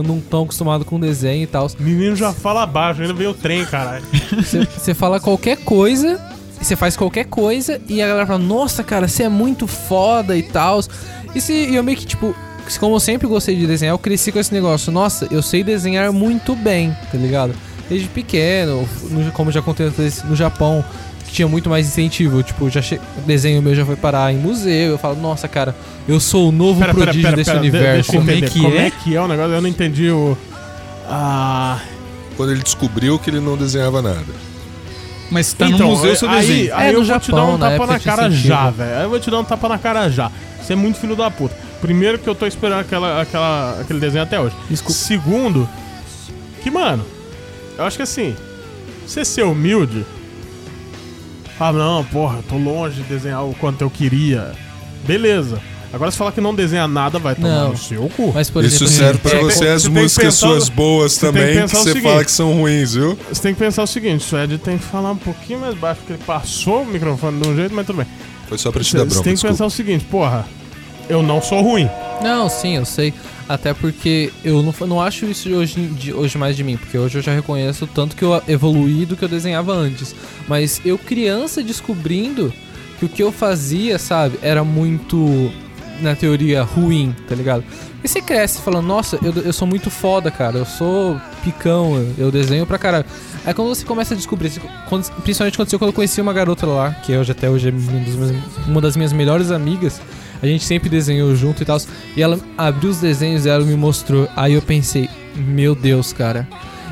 não estão acostumados com desenho e tal. Menino já fala baixo, ainda veio o trem, caralho. Você- fala qualquer coisa, você faz qualquer coisa e a galera fala, nossa, cara, você é muito foda e tal. E, se, e eu meio que, tipo, como eu sempre gostei de desenhar, eu cresci com esse negócio. Nossa, eu sei desenhar muito bem, tá ligado? Desde pequeno, no- como já contei antes, no Japão, que tinha muito mais incentivo. Tipo, já che... o desenho meu já foi parar em museu. Eu falo, nossa, cara, eu sou o novo prodígio desse de- universo. deixa eu Como é que Como é? é que é o negócio? Eu não entendi o. Ah. Quando ele descobriu que ele não desenhava nada. Mas tá então, no museu seu aí, desenho. Aí É, eu vou te dar Japão, um na tapa na cara já, velho. Aí eu vou te dar um tapa na cara já. Você é muito filho da puta. Primeiro que eu tô esperando aquela, aquela, aquele desenho até hoje. Desculpa. Segundo, que, mano, eu acho que assim, você ser humilde. Ah, não, porra, eu tô longe de desenhar o quanto eu queria. Beleza. Agora se falar que não desenha nada, vai tomar Não. no seu cu. Mas, por Isso exemplo, serve pra tem- você as você que músicas pensar- suas boas você que também, que o você seguinte. fala que são ruins, viu? Você tem que pensar o seguinte, o Ed tem que falar um pouquinho mais baixo, porque ele passou o microfone de um jeito, mas tudo bem. Foi só pra te Você dar você bronca, tem que desculpa. pensar o seguinte, porra, eu não sou ruim. Não, sim, eu sei. Até porque eu não, não acho isso de hoje, de hoje mais de mim, porque hoje eu já reconheço tanto que eu evoluí do que eu desenhava antes. Mas eu, criança, descobrindo que o que eu fazia, sabe, era muito, na teoria, ruim, tá ligado? E você cresce falando, nossa, eu, eu sou muito foda, cara, eu sou picão, eu, desenho pra caralho. Aí quando você começa a descobrir, quando- principalmente aconteceu quando eu conheci uma garota lá, que hoje até hoje é um uma das minhas melhores amigas, a gente sempre desenhou junto e tal. E ela abriu os desenhos e me mostrou. Aí eu pensei, meu Deus, cara.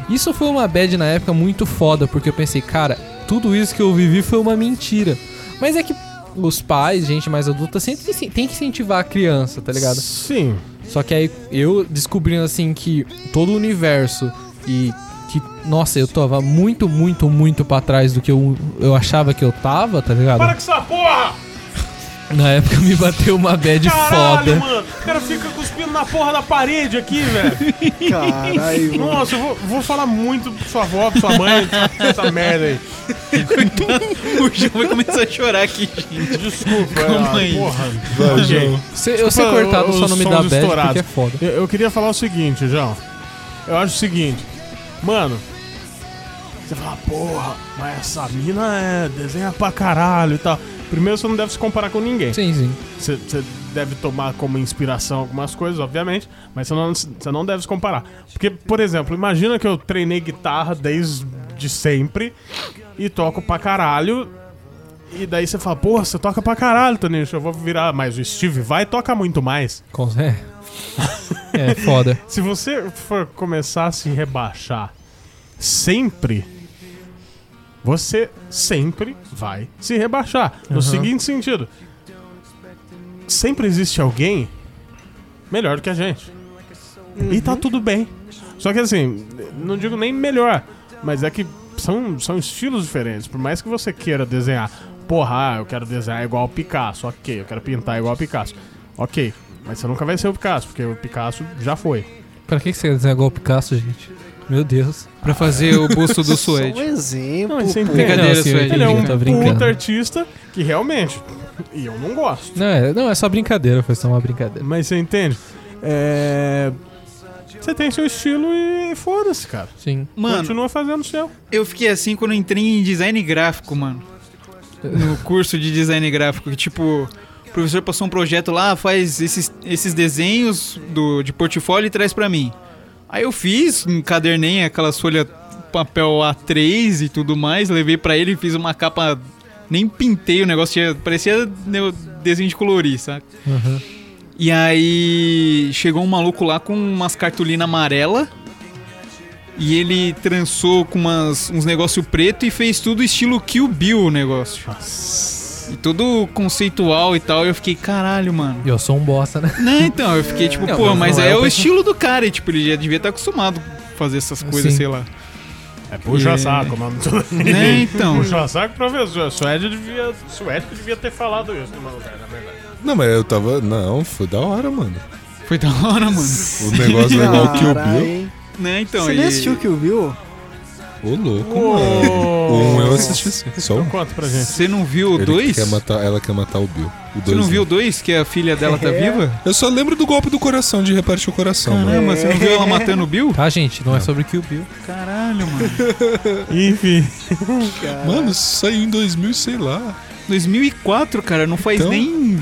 Isso foi uma bad na época muito foda, porque eu pensei, cara, tudo isso que eu vivi foi uma mentira. Mas é que os pais, gente mais adulta, sempre tem que incentivar a criança, tá ligado? Sim. Só que aí eu descobrindo assim que todo o universo e que, nossa, eu tava muito, muito, muito pra trás do que eu, eu achava que eu tava, tá ligado? Para com essa porra! Na época me bateu uma bad Caralho, foda. mano! O cara fica cuspindo na porra da parede aqui, velho. Caralho, mano. Nossa, eu vou, vou falar muito pra sua avó, pra sua mãe, essa merda aí. O João vai começar a chorar aqui, gente. Desculpa, Calma ah, aí. porra. Vai. João. Se- eu sei Desculpa, cortado os só não me dá sons bad estourados. porque é foda. Eu, eu queria falar o seguinte, João. Eu acho o seguinte, mano. Você fala, porra, mas essa mina é desenha pra caralho e tal. Primeiro, você não deve se comparar com ninguém. Sim, sim. Você, você deve tomar como inspiração algumas coisas, obviamente, mas você não, você não deve se comparar. Porque, por exemplo, imagina que eu treinei guitarra desde sempre e toco pra caralho. E daí você fala, porra, você toca pra caralho, Tonicho, eu vou virar. Mas o Steve vai toca muito mais. Com- É. é foda. Se você for começar a se rebaixar sempre, você sempre vai se rebaixar. No Uhum. seguinte sentido: sempre existe alguém melhor do que a gente. E tá tudo bem. Só que assim, não digo nem melhor, mas é que são, são estilos diferentes. Por mais que você queira desenhar, porra, ah, eu quero desenhar igual o Picasso, ok, eu quero pintar igual o Picasso, ok. Mas você nunca vai ser o Picasso, porque o Picasso já foi. Pra que você quer desenhar igual o Picasso, gente? Meu Deus. Pra fazer o busto do Só um Suede. exemplo. Não, pô. entende? Brincadeira, Não, sim, Suede. Ele é um puta artista que realmente. E eu não gosto. Não é, não, é só brincadeira, foi só uma brincadeira. Mas você entende? É. Você tem seu estilo e foda-se, cara. Sim. Mano, Continua fazendo o seu. eu fiquei assim quando eu entrei em design gráfico, mano. No curso de design gráfico, que tipo, o professor passou um projeto lá, faz esses, esses desenhos do, de portfólio e traz pra mim. Aí eu fiz, encadernei aquelas folhas papel A3 e tudo mais, levei pra ele e fiz uma capa. Nem pintei o negócio, tinha- parecia desenho de colorir, sabe? Uhum. E aí chegou um maluco lá com umas cartolinas amarela e ele trançou com umas, uns negócio preto e fez tudo estilo Kill Bill o negócio. E todo conceitual e tal. E eu fiquei, caralho, mano. Eu sou um bosta, né? Não, então, eu fiquei tipo, Não, pô, mas é é o o estilo do cara. E tipo, ele já devia estar acostumado a fazer essas coisas, Sim. sei lá. É puxa É. saco, mano. Né, então. Puxa saco, professor. Suede devia, Suede devia ter falado isso no meu lugar, na verdade. Não, mas eu tava. Não, foi da hora, mano. Foi da hora, mano. O negócio é igual Kill Caralho, Bill. Né, então. Você e- nem assistiu Kill Bill? Ô, louco, Uou. mano. O um eu assisti sim. Só Então um. conta pra gente. Você não viu o Ele 2? quer matar, ela quer matar o Bill. O Você dois não viu o não. 2, que a filha dela tá É. viva? Eu só lembro do golpe do coração, de repartir o coração, mano. Caramba, você não viu ela matando o Bill? Tá, gente? Não é sobre Kill Bill. Caralho, mano. Enfim. Mano, isso saiu em 2000, sei lá. 2004, cara, não faz Então, nem.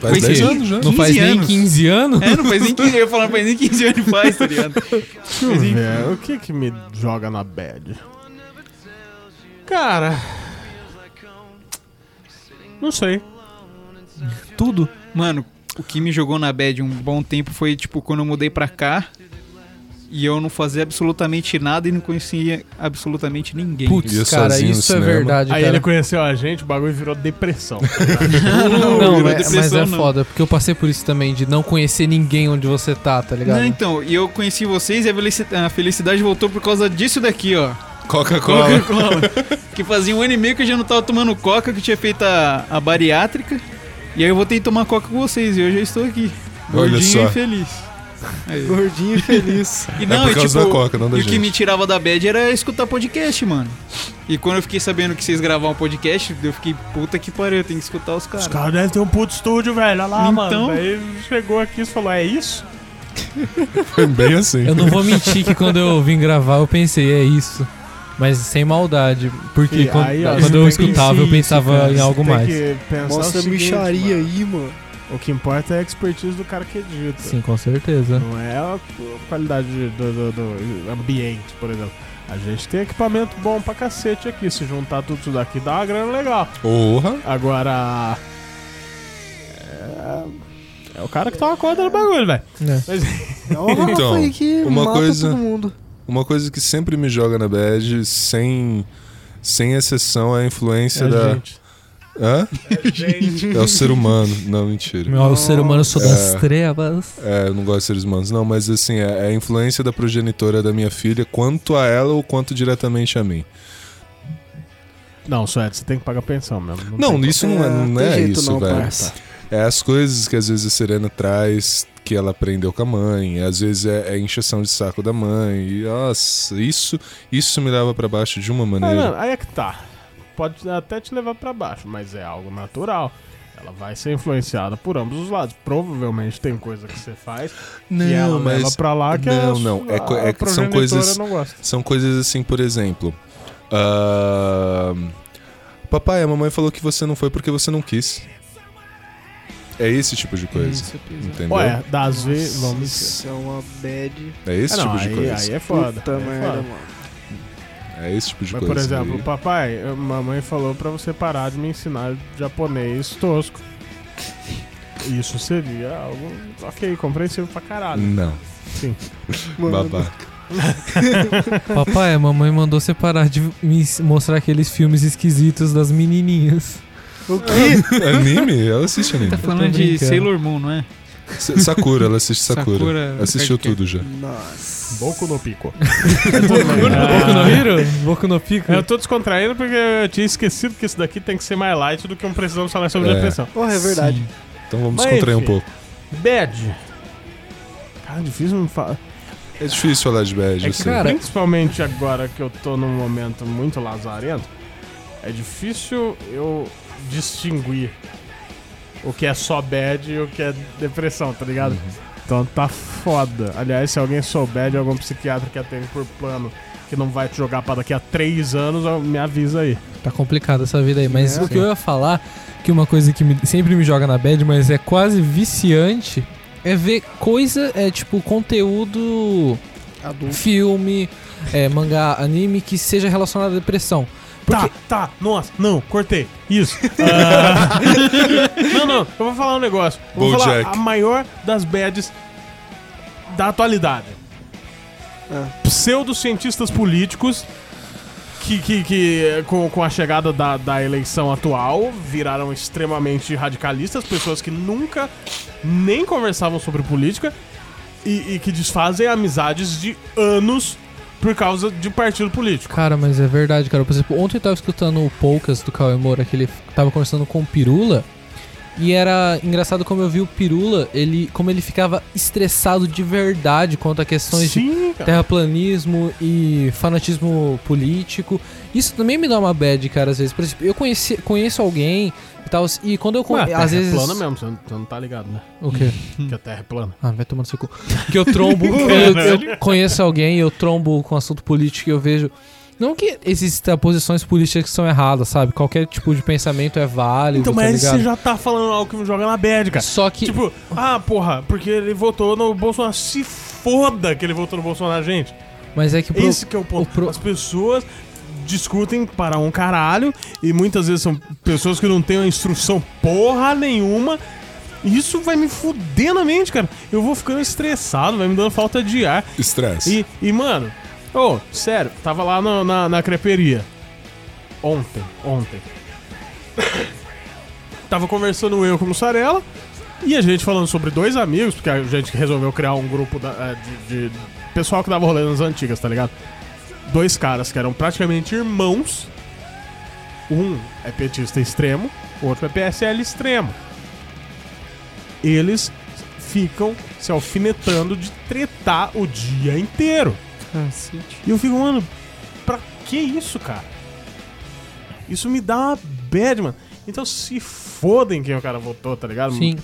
Faz Foi 10 sim. anos já. Não 15 faz nem anos. 15 anos? É, não faz nem 15 Eu ia falar, não faz nem 15 anos faz, tá ligado? Deixa eu ver. O que que me joga na bad? Cara. Não sei. Tudo. Mano, o que me jogou na bad um bom tempo foi, tipo, quando eu mudei pra cá e eu não fazia absolutamente nada e não conhecia absolutamente ninguém. Putz, cara, isso é cinema. verdade, Aí cara. ele conheceu a gente, o bagulho virou depressão. Não, virou mas, mas depressão, é não. foda, porque eu passei por isso também, de não conhecer ninguém onde você tá, tá ligado? Não, então, e eu conheci vocês e a felici- a felicidade voltou por causa disso daqui, ó. Coca-Cola. Coca-Cola. que fazia um ano e meio que eu já não tava tomando coca, que eu tinha feito a, a bariátrica. E aí eu voltei a tomar coca com vocês e hoje eu estou aqui. Olha Gordinho só. e feliz. Aí. Gordinho e feliz. E É não, por e, tipo, da coca, não da e o que me tirava da bad era escutar podcast, mano. E quando eu fiquei sabendo que vocês gravavam podcast, eu fiquei, puta que pariu, eu tenho que escutar os Os caras. caras devem ter um puto estúdio, velho. Olha lá, Então. mano. Aí chegou aqui e falou: é isso? Foi bem assim. Eu não vou mentir que quando eu vim gravar eu pensei, é isso. Mas sem maldade. Porque E quando, aí, ó, quando eu escutava eu pensava cara, em algo mais. Mostra seguinte, micharia mano. aí, mano. O que importa é a expertise do cara que edita. Sim, com certeza. Não é a qualidade do, do- do ambiente, por exemplo. A gente tem equipamento bom pra cacete aqui. Se juntar tudo isso daqui, dá uma grana legal. Porra. Agora. É, é o cara que toma conta do bagulho, velho. É. Mas É Então, uma mata coisa- todo mundo. Uma coisa que sempre me joga na bad, sem, sem exceção, é a influência é a da. gente. Hã? É gente. É o ser humano. Não, mentira. Meu, o ser humano sou das É. trevas. É, eu não gosto de seres humanos. Não, mas assim, é é a influência da progenitora da minha filha, quanto a ela ou quanto diretamente a mim. Não, Suede, você tem que pagar pensão mesmo. Não, tem isso não é, não tem é jeito isso, não, velho. parça. É as coisas que às vezes a Serena traz, que ela aprendeu com a mãe, às vezes é, é encheção de saco da mãe. E, nossa, isso, isso me leva pra baixo de uma maneira. mano, aí é que tá. Pode até te levar pra baixo, mas é algo natural. Ela vai ser influenciada por ambos os lados. Provavelmente tem coisa que você faz que ela leva pra lá que não, a, não, é é são coisas- não gosta. São coisas assim, por exemplo. ahn, Papai, a mamãe falou que você não foi porque você não quis. É esse tipo de coisa. Isso. Entendeu? Ué, das vezes. Vamos Isso é uma bad. É esse Ah, não, tipo de aí, coisa. aí é foda. Puta aí é merda, foda. mano. É esse tipo de Mas, coisa. por exemplo, E- papai, eu- mamãe falou pra você parar de me ensinar japonês tosco. Isso seria algo, ok, compreensível pra caralho. Não, Sim. Mano, babaca. Papai, a mamãe mandou você parar de me mostrar aqueles filmes esquisitos das menininhas. O quê? anime? Ela assiste anime. Tá falando de. Sailor Moon, não é? Sakura, ela assiste Sakura. Sakura, Assistiu tudo já. Nossa. Boku no pico. Boku no Hiro? Boku no Pico? Eu tô descontraindo porque eu tinha esquecido que isso daqui tem que ser mais light do que um precisamos falar sobre É. depressão. Porra, é verdade. Então vamos Mas, descontrair um pouco. Bad. Cara, difícil me falar. É difícil falar de bad, É sei. cara- principalmente agora que eu tô num momento muito lazarento, é difícil eu distinguir o que é só bad e o que é depressão, tá ligado? Então tá foda. Aliás, se alguém souber de algum psiquiatra que atende por plano que não vai te jogar pra daqui a três anos, me avisa aí. Tá complicado essa vida aí. Mas É, o que eu ia falar, que uma coisa que me- sempre me joga na bad, mas é quase viciante, é ver coisa, é tipo, conteúdo, Adulto. filme, é, mangá, anime que seja relacionado à depressão. Tá, tá, nossa, não, cortei. Isso. Ah. não, não, eu vou falar um negócio. Eu vou falar Bojack. a maior das bads da atualidade. É. Pseudocientistas políticos que, que, que eh, com, com a chegada da, da eleição atual viraram extremamente radicalistas, pessoas que nunca nem conversavam sobre política e, e que desfazem amizades de anos por causa de partido político. Cara, mas é verdade, cara. Por exemplo, ontem eu tava escutando o Poucas do Cauê Moura, que ele tava conversando com o Pirula. E era engraçado como eu vi o Pirula, ele, como ele ficava estressado de verdade quanto a questões de Sim, cara. terraplanismo e fanatismo político. Isso também me dá uma bad, cara, às vezes. Por exemplo, eu conheci, conheço alguém e tal, e quando eu Ué, a conheço. terra Às vezes. é plana mesmo, você não, você não tá ligado, né? O quê? Que a terra é plana. Ah, vai tomar no seu cu. Que eu trombo. eu, eu conheço alguém, eu trombo com assunto político e eu vejo. Não que existam posições políticas que são erradas, sabe? Qualquer tipo de pensamento é válido, Então, tá mas ligado? você já tá falando algo que me joga na bad, cara. Só que. Tipo, ah, porra, porque ele votou no Bolsonaro. Se foda que ele votou no Bolsonaro, gente. mas é que o pro- Esse que é o ponto. o pro- As pessoas discutem para um caralho e muitas vezes são pessoas que não têm uma instrução porra nenhuma. Isso vai me fuder na mente, cara. Eu vou ficando estressado, vai me dando falta de ar. Estresse. E, e mano, ô, sério, tava lá no- na, na creperia. Ontem, ontem. tava conversando eu com o Mussarela e a gente falando sobre dois amigos, porque a gente resolveu criar um grupo da- eh, de, de pessoal que dava rolê nas antigas, tá ligado? Dois caras que eram praticamente irmãos. Um é petista extremo, o outro é PSL extremo. Eles ficam se alfinetando de tretar o dia inteiro. Cacete. E eu fico, mano, pra que isso, cara? Isso me dá uma bad, mano. Então se fodem quem o cara votou, tá ligado? Sim.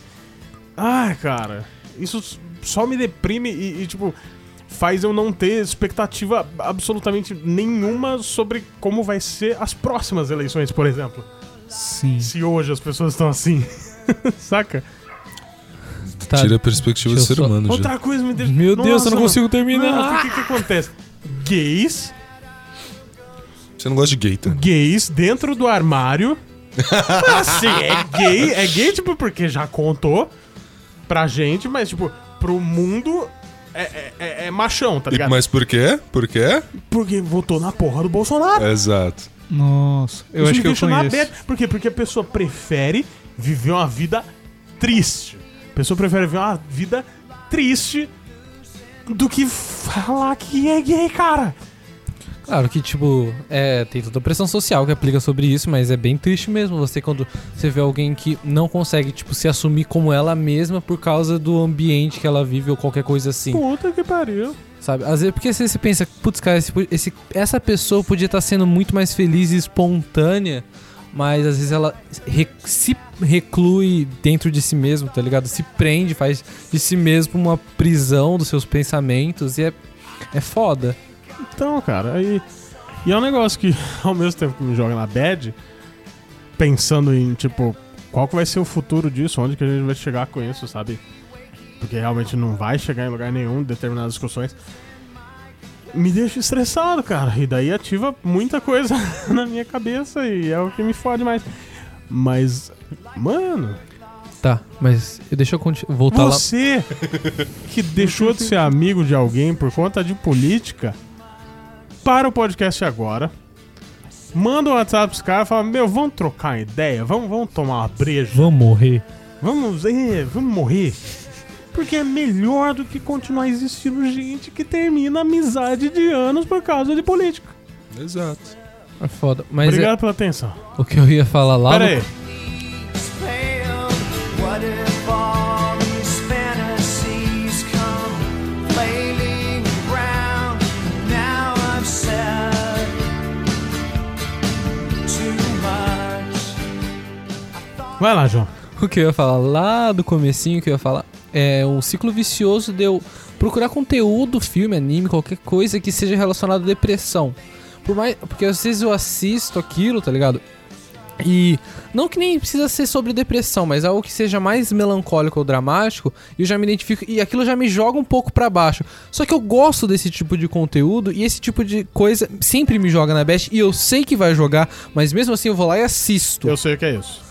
Ai, cara, isso só me deprime e, e, tipo, faz eu não ter expectativa absolutamente nenhuma sobre como vai ser as próximas eleições, por exemplo. Sim. Se hoje as pessoas estão assim. Saca? Tá. Tira a perspectiva do ser só- humano já. Outra coisa me deixa. Meu Deus, eu Nossa, não consigo terminar. Não, o que, que, acontece? Gays, Você não gosta de gay, tá? gays dentro do armário. assim, é gay, é gay, tipo, porque já contou pra gente, mas, tipo, pro mundo é, é- é- é machão, tá E- ligado? mas por quê? Por quê? Porque votou na porra do Bolsonaro. Exato. Nossa, eu Isso acho me que eu conheço. bad. Por quê? Porque a pessoa prefere viver uma vida triste. A pessoa prefere viver uma vida triste do que falar que é gay, cara. Claro que, tipo, é, tem toda a pressão social que aplica sobre isso, mas é bem triste mesmo você quando você vê alguém que não consegue, tipo, se assumir como ela mesma por causa do ambiente que ela vive ou qualquer coisa assim, Puta que pariu. sabe? Às vezes, porque você, você pensa, putz, cara, esse, esse- essa pessoa podia estar sendo muito mais feliz e espontânea, mas às vezes ela re- se reclui dentro de si mesmo, tá ligado? Se prende, faz de si mesmo uma prisão dos seus pensamentos e é, é foda. Então, cara, aí. E é um negócio que, ao mesmo tempo que me joga na bad, pensando em, tipo, qual que vai ser o futuro disso, onde que a gente vai chegar com isso, sabe? Porque realmente não vai chegar em lugar nenhum determinadas discussões. Me deixa estressado, cara. E daí ativa muita coisa na minha cabeça e é o que me fode mais. Mas, mano, Tá, mas deixa eu conti- voltar lá. você que deixou de ser amigo de alguém por conta de política, para o podcast agora. Manda um WhatsApp pros caras e fala: Meu, vamos trocar uma ideia? Vamos, vamos tomar uma breja? Vamos morrer. Vamos, é, vamos morrer? Porque é melhor do que continuar existindo gente que termina amizade de anos por causa de política. Exato. É foda. Mas é- Obrigado pela atenção. o que eu ia falar lá. Pera no- aí. Vai lá, João. o que eu ia falar lá do comecinho que eu ia falar é um ciclo vicioso de eu procurar conteúdo, filme, anime, qualquer coisa que seja relacionado à depressão. Por mais, porque às vezes eu assisto aquilo, tá ligado? E não que nem precisa ser sobre depressão, mas algo que seja mais melancólico ou dramático, e eu já me identifico e aquilo já me joga um pouco pra baixo. Só que eu gosto desse tipo de conteúdo e esse tipo de coisa sempre me joga na best e eu sei que vai jogar, mas mesmo assim eu vou lá e assisto. Eu sei o que é isso.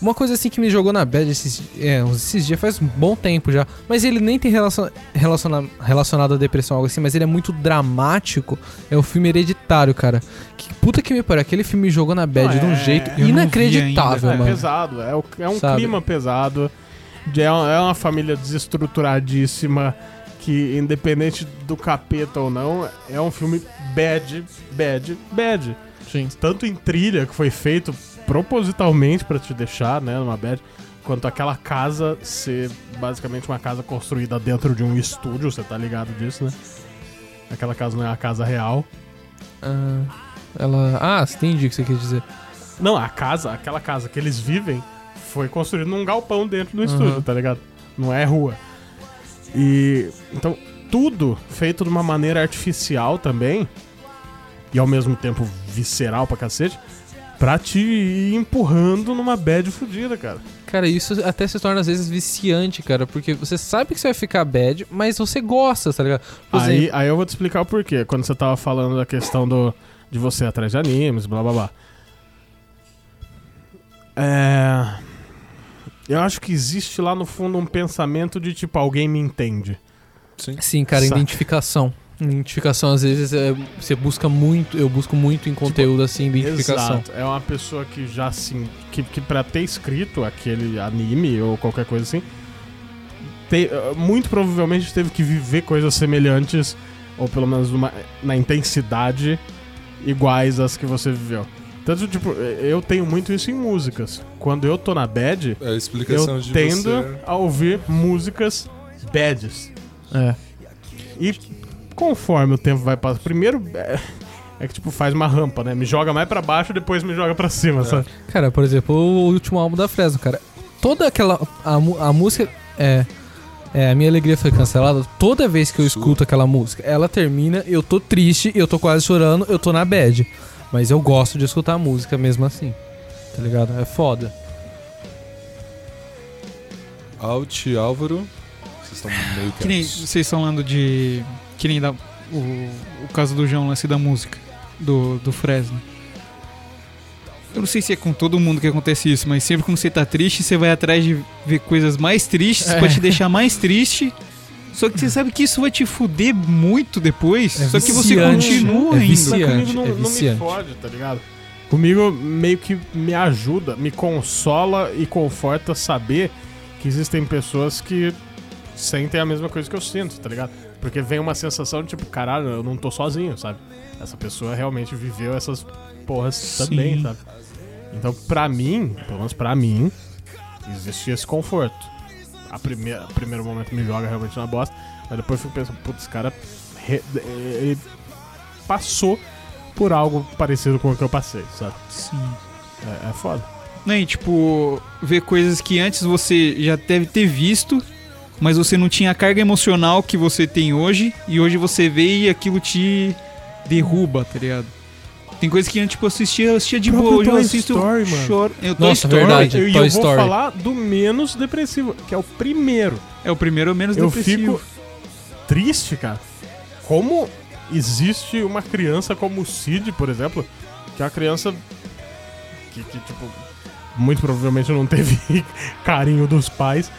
Uma coisa assim que me jogou na bad esses, é, esses dias faz um bom tempo já, mas ele nem tem relaciona, relaciona, relacionado à depressão algo assim, mas ele é muito dramático. É o filme Hereditário, cara. Que puta que me pariu, aquele filme me jogou na bad de um é- jeito inacreditável, É mano. pesado, é, o- é um Sabe? clima pesado. É uma, é uma família desestruturadíssima que, independente do capeta ou não, é um filme bad, bad, bad. Sim. Tanto em trilha, que foi feito propositalmente pra te deixar, né, numa bad, quanto aquela casa ser basicamente uma casa construída dentro de um estúdio, você tá ligado disso, né? Aquela casa não é a casa real. Ah, ela. Ah, entendi o que você quis dizer. Não, a casa, aquela casa que eles vivem, foi construída num galpão dentro do Uhum. estúdio, tá ligado? Não é rua. E. Então, tudo feito de uma maneira artificial também, e ao mesmo tempo visceral pra cacete, pra te ir empurrando numa bad fodida, cara. Cara, isso até se torna às vezes viciante, cara, porque você sabe que você vai ficar bad, mas você gosta, tá ligado? Por Aí, exemplo, aí eu vou te explicar o porquê. Quando você tava falando da questão do, de você ir atrás de animes, blá blá blá. É. Eu acho que existe lá no fundo um pensamento de tipo, alguém me entende. Sim. sim, cara, Saca. identificação. Identificação, às vezes, é, você busca muito, eu busco muito em conteúdo assim, identificação. Exato. É uma pessoa que já assim. Que, que pra ter escrito aquele anime ou qualquer coisa assim. te- muito provavelmente teve que viver coisas semelhantes, ou pelo menos numa- na intensidade, iguais às que você viveu. Tanto, tipo, eu tenho muito isso em músicas. Quando eu tô na bad, É a explicação eu de tendo você. a ouvir músicas bads. É. E conforme o tempo vai passando, primeiro é, é que tipo faz uma rampa, né? Me joga mais pra baixo, depois me joga pra cima, sabe? Cara, por exemplo, o último álbum da Fresno, cara. Toda aquela. A, a música. É. É, a minha alegria foi cancelada. Toda vez que eu escuto aquela música, ela termina, eu tô triste, eu tô quase chorando, eu tô na bad. Mas eu gosto de escutar a música mesmo assim. Tá ligado? É foda. Alt Álvaro. Vocês estão meio Que vocês estão falando de. Que nem da, o, o caso do João, lance da música, do, do Fresno. Eu não sei se é com todo mundo que acontece isso, mas sempre quando você tá triste, você vai atrás de ver coisas mais tristes É. pra te deixar mais triste. Só que você sabe que isso vai te fuder muito depois. É só que você viciante. continua É indo. viciante. Não, é não me viciante. fode, tá ligado? Comigo meio que me ajuda, me consola e conforta saber que existem pessoas que sentem a mesma coisa que eu sinto, tá ligado? Porque vem uma sensação de tipo, caralho, eu não tô sozinho, sabe? Essa pessoa realmente viveu essas porras Sim. também, sabe? Então, pra mim, pelo menos pra mim, existe esse conforto. A primeira, a primeiro momento me joga realmente na bosta, mas depois eu fico pensando, putz, esse cara re- ele passou por algo parecido com o que eu passei, sabe? Sim. É, é foda. E tipo, ver coisas que antes você já deve ter visto, mas você não tinha a carga emocional que você tem hoje, e hoje você vê e aquilo te derruba, tá ligado? Tem coisas que antes, tipo, eu assistia, eu assistia de boa, hoje eu Toy assisto, Story, mano. choro. Eu, Toy Nossa, Story verdade. Eu, Toy eu vou Story. falar do menos depressivo, que é o primeiro. É o primeiro menos eu depressivo. fico triste, cara. Como existe uma criança como o Cid, por exemplo, que é uma criança que, que, tipo, muito provavelmente não teve carinho dos pais.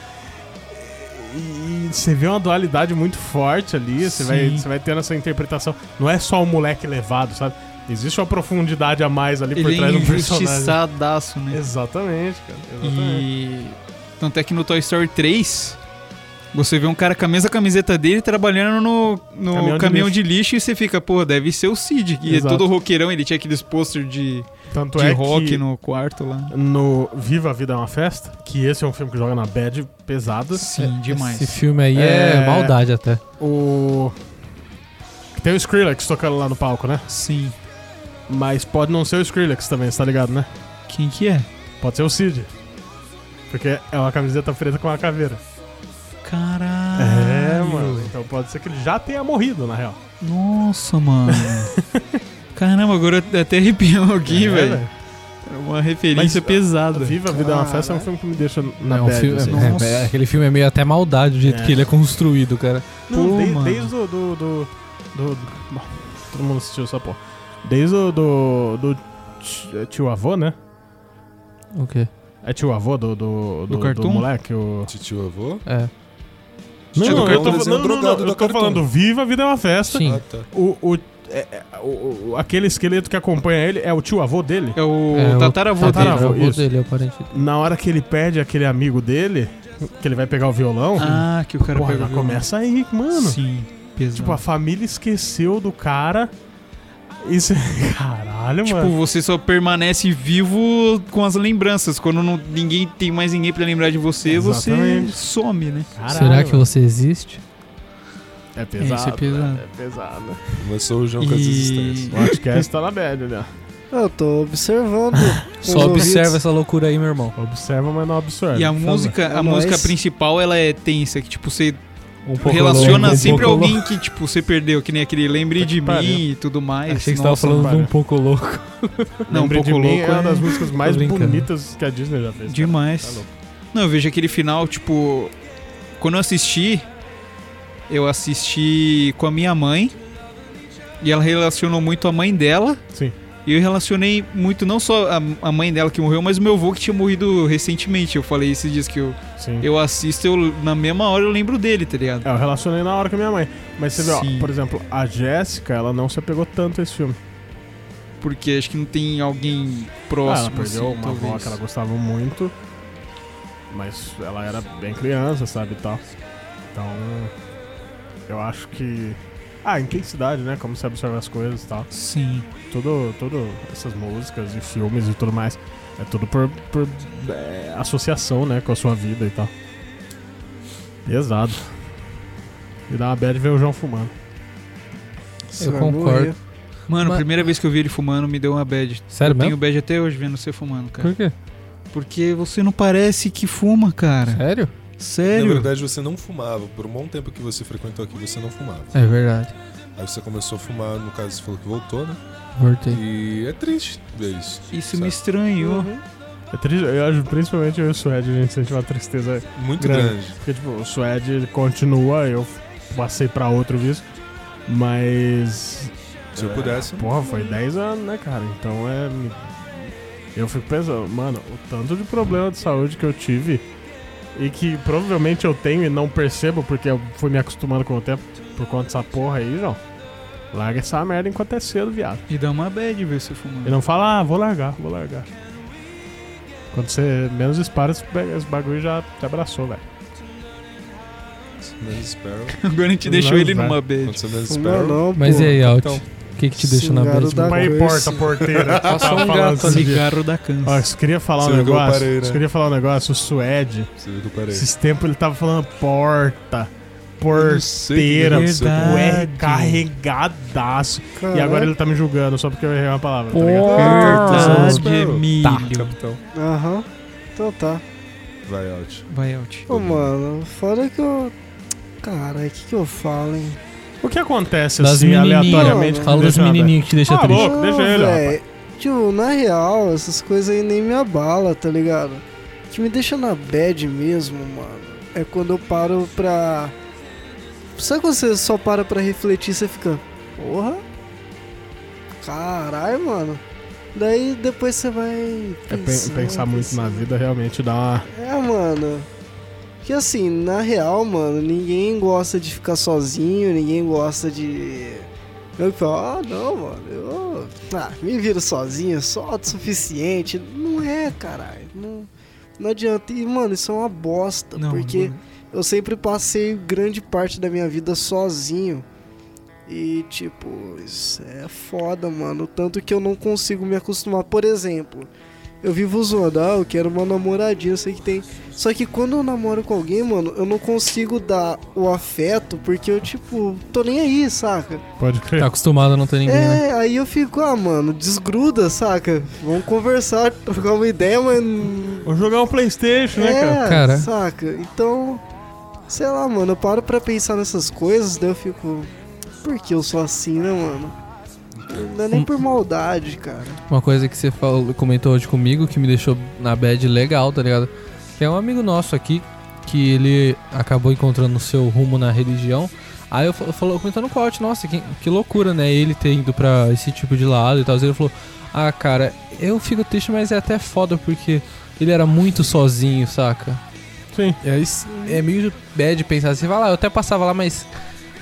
E você vê uma dualidade muito forte ali, você vai, você vai tendo essa interpretação. Não é só o moleque levado, sabe? Existe uma profundidade a mais ali por Ele trás é do personagem. injustiçadaço, né? Exatamente, cara. Exatamente. E. Tanto é que no Toy Story 3, você vê um cara com a mesma camiseta dele trabalhando no, no Caminhão caminhão, de de, lixo. e você fica, pô, deve ser o Cid. E é Exato. todo roqueirão, ele tinha aqueles pôster de, Tanto de é rock que no quarto lá. no Viva a Vida é uma Festa, que esse é um filme que joga na bad pesada. Sim, demais. Esse filme aí é, É. maldade até. O. Tem o Skrillex tocando lá no palco, né? Sim. Mas pode não ser o Skrillex também, você tá ligado, né? Quem que é? Pode ser o Cid. Porque é uma camiseta preta com uma caveira. Caralho. É, mano. Então pode ser que ele já tenha morrido, na real. Nossa, mano. Caramba, agora eu até arrepiou aqui, É, velho. É uma referência Mas, pesada. Viva a Vida é uma festa é um filme que me deixa na um bad, filme- assim. é- Nossa. é- aquele filme é meio até maldade do jeito É. que ele é construído, cara. Não, Pô, de- desde o do, do, do, Bom, todo mundo assistiu essa porra. Desde o do, do ti- é tio avô, né? O quê? É tio avô do, do, do, do cartoon? moleque? O... Titio avô? É. Não, Tio não, eu tô, não, não, não, eu tô falando Viva a Vida é uma Festa. Sim. Ah, tá. O, o, é- é- o- o- aquele esqueleto que acompanha ele é o tio avô dele. É o É, tataravô o dele. tataravô, isso. dele, é o parente dele. Na hora que ele perde aquele amigo dele, que ele vai pegar o violão, Ah, que o cara porra, pega o violão. começa aí, mano. Sim, pesado. Tipo, a família esqueceu do cara. Isso Caralho, Tipo, mano. você só permanece vivo com as lembranças. Quando não- ninguém tem mais ninguém pra lembrar de você, Exatamente. você some, né? Caralho, Será que mano. você existe? É pesado. Isso é pesado. né? É pesado. Começou o João com as E- existências. O podcast tá na bad, né? Eu tô observando. Só observa ouvidos. essa loucura aí, meu irmão. Observa, mas não absorve. E a música, É a nóis. música principal, ela é tensa, que tipo, você Um pouco relaciona louco, um sempre pouco alguém que, tipo, você perdeu, que nem aquele lembre Puta de pariu. mim e tudo mais. Achei que você tava falando de um pouco louco. Não, um pouco de mim louco é uma é- das músicas mais bonitas que a Disney já fez. Demais. Tá louco. Não, eu vejo aquele final, tipo. Quando eu assisti, eu assisti com a minha mãe. E ela relacionou muito a mãe dela. Sim. E eu relacionei muito, não só a, a mãe dela que morreu, mas o meu avô que tinha morrido recentemente. Eu falei esses dias que eu, Sim. eu assisto, eu, na mesma hora eu lembro dele, tá ligado? É, eu relacionei na hora com a minha mãe. Mas você vê, ó, por exemplo, a Jéssica, ela não se apegou tanto a esse filme. Porque acho que não tem alguém Ah, próximo. ela perdeu assim, uma avó que ela gostava muito. Mas ela era bem criança, sabe, e tal. Então, eu acho que... Ah, intensidade, né? Como você observa as coisas e tal. Sim. Tudo, tudo essas músicas e filmes e tudo mais. É tudo por, por é, associação, né? Com a sua vida e tal. Pesado. E dá uma bad ver o João fumando. Você Eu vai concordo. morrer. Mano, a Mas- primeira vez que eu vi ele fumando me deu uma bad. Sério eu tenho mesmo? bad até hoje vendo você fumando, cara. Por quê? Porque você não parece que fuma, cara. Sério? Na Sério? verdade, você não fumava. Por um bom tempo que você frequentou aqui, você não fumava. É verdade. Aí você começou a fumar, no caso, você falou que voltou, né? Voltei. E é triste ver isso. Isso sabe? me estranhou. É triste, eu acho, principalmente eu e o Suede, a gente sente uma tristeza. Muito Grande. grande. Porque, tipo, o Suede continua, eu passei pra outro vício. Mas. Se eu é, pudesse. Porra, foi 10 anos, né, cara? Então é. Eu fico pensando, mano, o tanto de problema de saúde que eu tive e que provavelmente eu tenho e não percebo porque eu fui me acostumando com o tempo por conta dessa porra aí, João. Larga essa merda enquanto é cedo, viado. E dá uma bad ver você fumando. E não fala, ah, vou largar, vou largar. Quando você menos espera, esse ba- esse bagulho já te abraçou, velho. Menos espero. Agora a gente Não, deixou ele numa Quando bad. você menos espera. não, Mas pô. e aí, Alt? Então, que que te deixa na bad? mano? Pai porta, porteira. Passa Tava um falando gato esse ali. Cigarro da câncer. Ó, eu queria falar um eu negócio. parei, né? Eu queria falar um negócio. O Suede, eu esses tempos ele tava falando porta, Eu porteira. R carregadaço. E Caralho. agora ele tá me julgando só porque eu errei uma palavra, tá ligado? Verdade, Sparrow. Emílio. Tá. Capitão. Aham. Então tá. Vai, Alt. Vai, Alt. Ô, mano, fora que eu. Cara, o que que eu falo, hein? O que acontece Das assim, menininhas. aleatoriamente? Fala me das deixa na menininhas que te deixa Ah, triste. louco. deixa ele, véi. Tipo, na real, essas coisas aí nem me abala, tá ligado? O que me deixa na bad mesmo, mano, é quando eu paro pra. Sabe quando você só para pra refletir e você fica. Porra? Caralho, mano. Daí depois você vai. É, pen- pensando, pensar muito na pensando. vida realmente dá uma. É, mano. Que assim, na real, mano, ninguém gosta de ficar sozinho, ninguém gosta de. Eu falo, ah, não, mano, eu. Ah, me viro sozinho, só o suficiente. Não é, caralho. Não, não adianta. E, mano, isso é uma bosta, Não, porque não- eu sempre passei grande parte da minha vida sozinho. E, tipo, isso é foda, mano. Tanto que eu não consigo me acostumar. Por exemplo, eu vivo zoando, ah, eu quero uma namoradinha, eu sei que tem. Só que quando eu namoro com alguém, mano, eu não consigo dar o afeto porque eu, tipo, tô nem aí, saca? Pode crer. Tá acostumado a não ter ninguém, né? É, aí eu fico, ah, mano, desgruda, saca? Vamos conversar, trocar uma ideia, mas. Vou jogar um Playstation, né, cara? É, Cara. saca? Então, sei lá, mano, eu paro pra pensar nessas coisas, daí eu fico. Por que eu sou assim, né, mano? Não é nem por maldade, cara. Uma coisa que você falou, comentou hoje comigo que me deixou na bad legal, tá ligado? Que é um amigo nosso aqui que ele acabou encontrando o seu rumo na religião. Aí eu fa- falou, comentando com o Alt, nossa, que, que loucura, né? Ele ter ido pra esse tipo de lado e tal. Ele falou, ah, cara, eu fico triste, mas é até foda porque ele era muito sozinho, saca? Sim. É, é meio bad pensar assim, vai lá, eu até passava lá, mas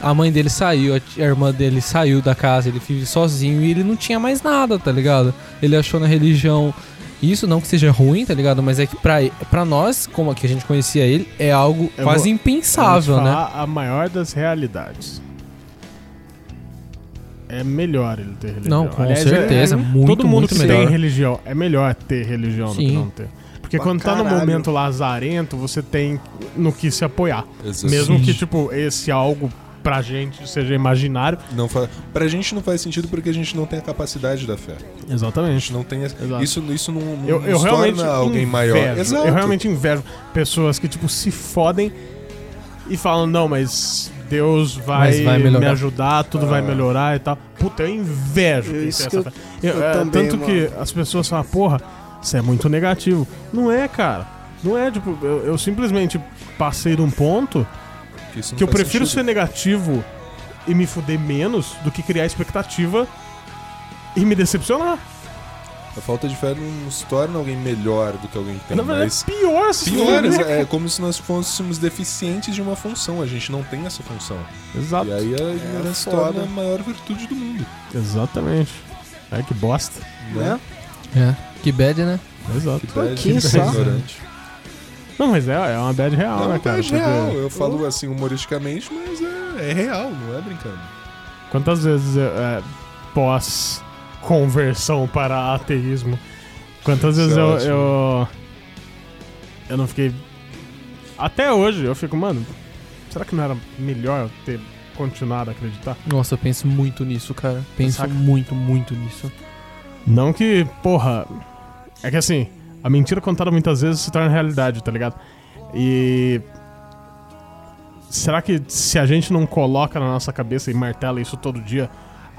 a mãe dele saiu, a irmã dele saiu da casa, ele vive sozinho e ele não tinha mais nada, tá ligado? Ele achou na religião. Isso não que seja ruim, tá ligado? Mas é que pra, pra nós, como que a gente conhecia ele, é algo Eu quase vou- impensável, Eu vou te né? falar A maior das realidades. É melhor ele ter religião. Não, com Aliás, é- certeza, é- muito, Todo mundo muito que melhor. tem religião é melhor ter religião do que Sim. não ter. Porque Pra quando tá no caralho. momento lazarento, você tem no que se apoiar. Exato. Mesmo Sim. que, tipo, esse algo pra gente seja imaginário. Não fa... Pra gente não faz sentido porque a gente não tem a capacidade da fé. A Exatamente. gente não tem. Exato. Isso, isso não, não Eu, eu realmente torna alguém invejo, maior. Exato. Eu realmente invejo pessoas que, tipo, se fodem e falam, não, mas Deus vai, Mas vai me melhorar." ajudar, tudo vai Ah. melhorar e tal. Puta, eu invejo quem Isso que essa eu- fé. Eu- eu é, também, tanto que mano. as pessoas falam, porra, isso é muito negativo. Não é, cara. Não é, tipo, eu, eu simplesmente passei de um ponto Que, isso não que eu prefiro sentido. ser negativo e me fuder menos do que criar expectativa e me decepcionar. A falta de fé não nos torna alguém melhor do que alguém que tem. Na verdade, mas é pior se pior, fuder. é como se nós fôssemos deficientes de uma função. A gente não tem essa função. Exato. E aí a ignorância se foda. torna a maior virtude do mundo. Exatamente. É que bosta. Né? Né? É. Que bad, né? Exato. Que bad, Pouquinho que só. ignorante. Não, mas é, é uma bad real, Não, né, é cara? bad Porque real. Eu falo assim humoristicamente, mas é, é real, não é brincando. Quantas vezes eu, é, pós conversão para ateísmo, quantas vezes é eu, eu eu não fiquei até hoje eu fico, mano, será que não era melhor eu ter continuado a acreditar? Nossa, eu penso muito nisso, cara. Penso Saca? muito, muito nisso. Não que, porra, é que assim, a mentira contada muitas vezes se torna realidade, tá ligado? E será que se a gente não coloca na nossa cabeça e martela isso todo dia,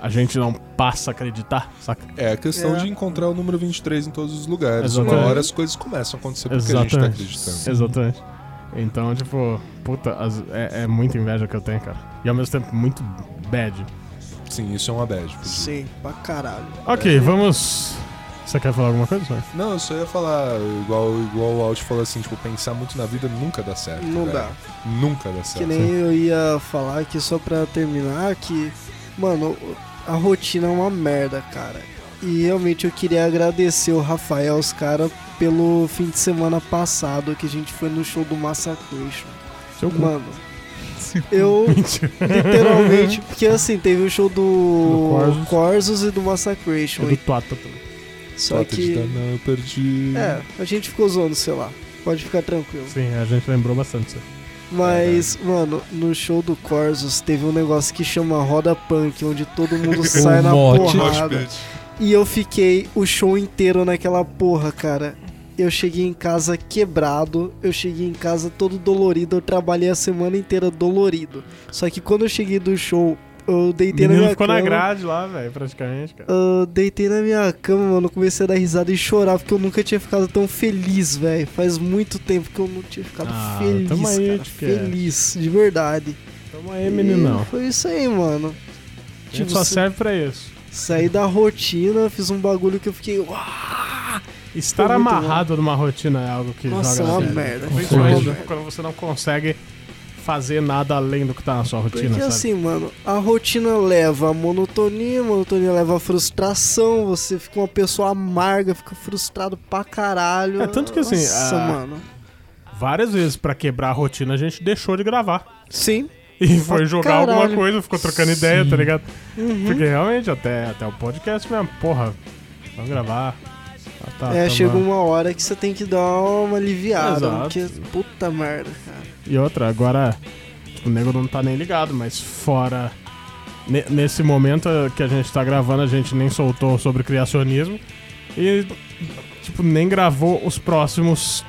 a gente não passa a acreditar, saca? É a questão É. de encontrar o número 23 em todos os lugares. Exatamente. Uma hora as coisas começam a acontecer porque a gente tá Exatamente. acreditando. Exatamente. Então, tipo, puta, as- é, é muita inveja que eu tenho, cara. E ao mesmo tempo, muito bad. Sim, isso é uma bad. Sim, pra caralho. Ok, vamos. Você quer falar alguma coisa? Sérgio? Não, eu só ia falar, igual, igual o Alt falou assim, tipo, pensar muito na vida nunca dá certo. Não velho. dá. Nunca dá Que certo. nem eu ia falar aqui só pra terminar que, mano, a rotina é uma merda, cara. E realmente eu queria agradecer o Rafael, os caras, pelo fim de semana passado que a gente foi no show do Massacration. Seu cu. Mano, eu literalmente, porque assim, teve o show do, Do Corsos. Corsos e do Massacration. É do Tuata também. Só que, não, eu perdi. é, a gente ficou zoando, sei lá. Pode ficar tranquilo. Sim, a gente lembrou bastante disso. Mas, mano, no show do Corsos teve um negócio que chama Roda Punk, onde todo mundo sai na mote. porrada. E eu fiquei o show inteiro naquela porra, cara. Eu cheguei em casa quebrado, eu cheguei em casa todo dolorido, eu trabalhei a semana inteira dolorido. Só que quando eu cheguei do show, eu O deitei na menino minha ficou cama. na grade lá, velho, praticamente, cara. Eu deitei na minha cama, mano, comecei a dar risada e chorar, porque eu nunca tinha ficado tão feliz, velho. Faz muito tempo que eu não tinha ficado Ah, feliz, tamo aí, cara. Tiquete. Feliz, de verdade. Tamo aí, meninão. Foi isso aí, mano. Tipo, só serve pra isso. saí da rotina, fiz um bagulho que eu fiquei. "Uau!" Estar amarrado numa rotina é algo que Nossa, joga é uma na merda. Principalmente quando você não consegue fazer nada além do que tá na sua rotina, Porque sabe? assim, mano, a rotina leva a monotonia, a monotonia leva a frustração, você fica uma pessoa amarga, fica frustrado pra caralho. É, tanto que assim, Nossa, a- mano. Várias vezes pra quebrar a rotina a gente deixou de gravar. Sim. E foi jogar caralho. alguma coisa, ficou trocando ideia, tá ligado? Uhum. Porque realmente, até, até o podcast mesmo, porra, vamos gravar. Ah, tá, é, tamo- chega uma hora que você tem que dar uma aliviada, Exato. porque puta merda, cara. E outra, agora, o nego não tá nem ligado, mas fora. ne- nesse momento que a gente tá gravando, a gente nem soltou sobre criacionismo. E, tipo, nem gravou os próximos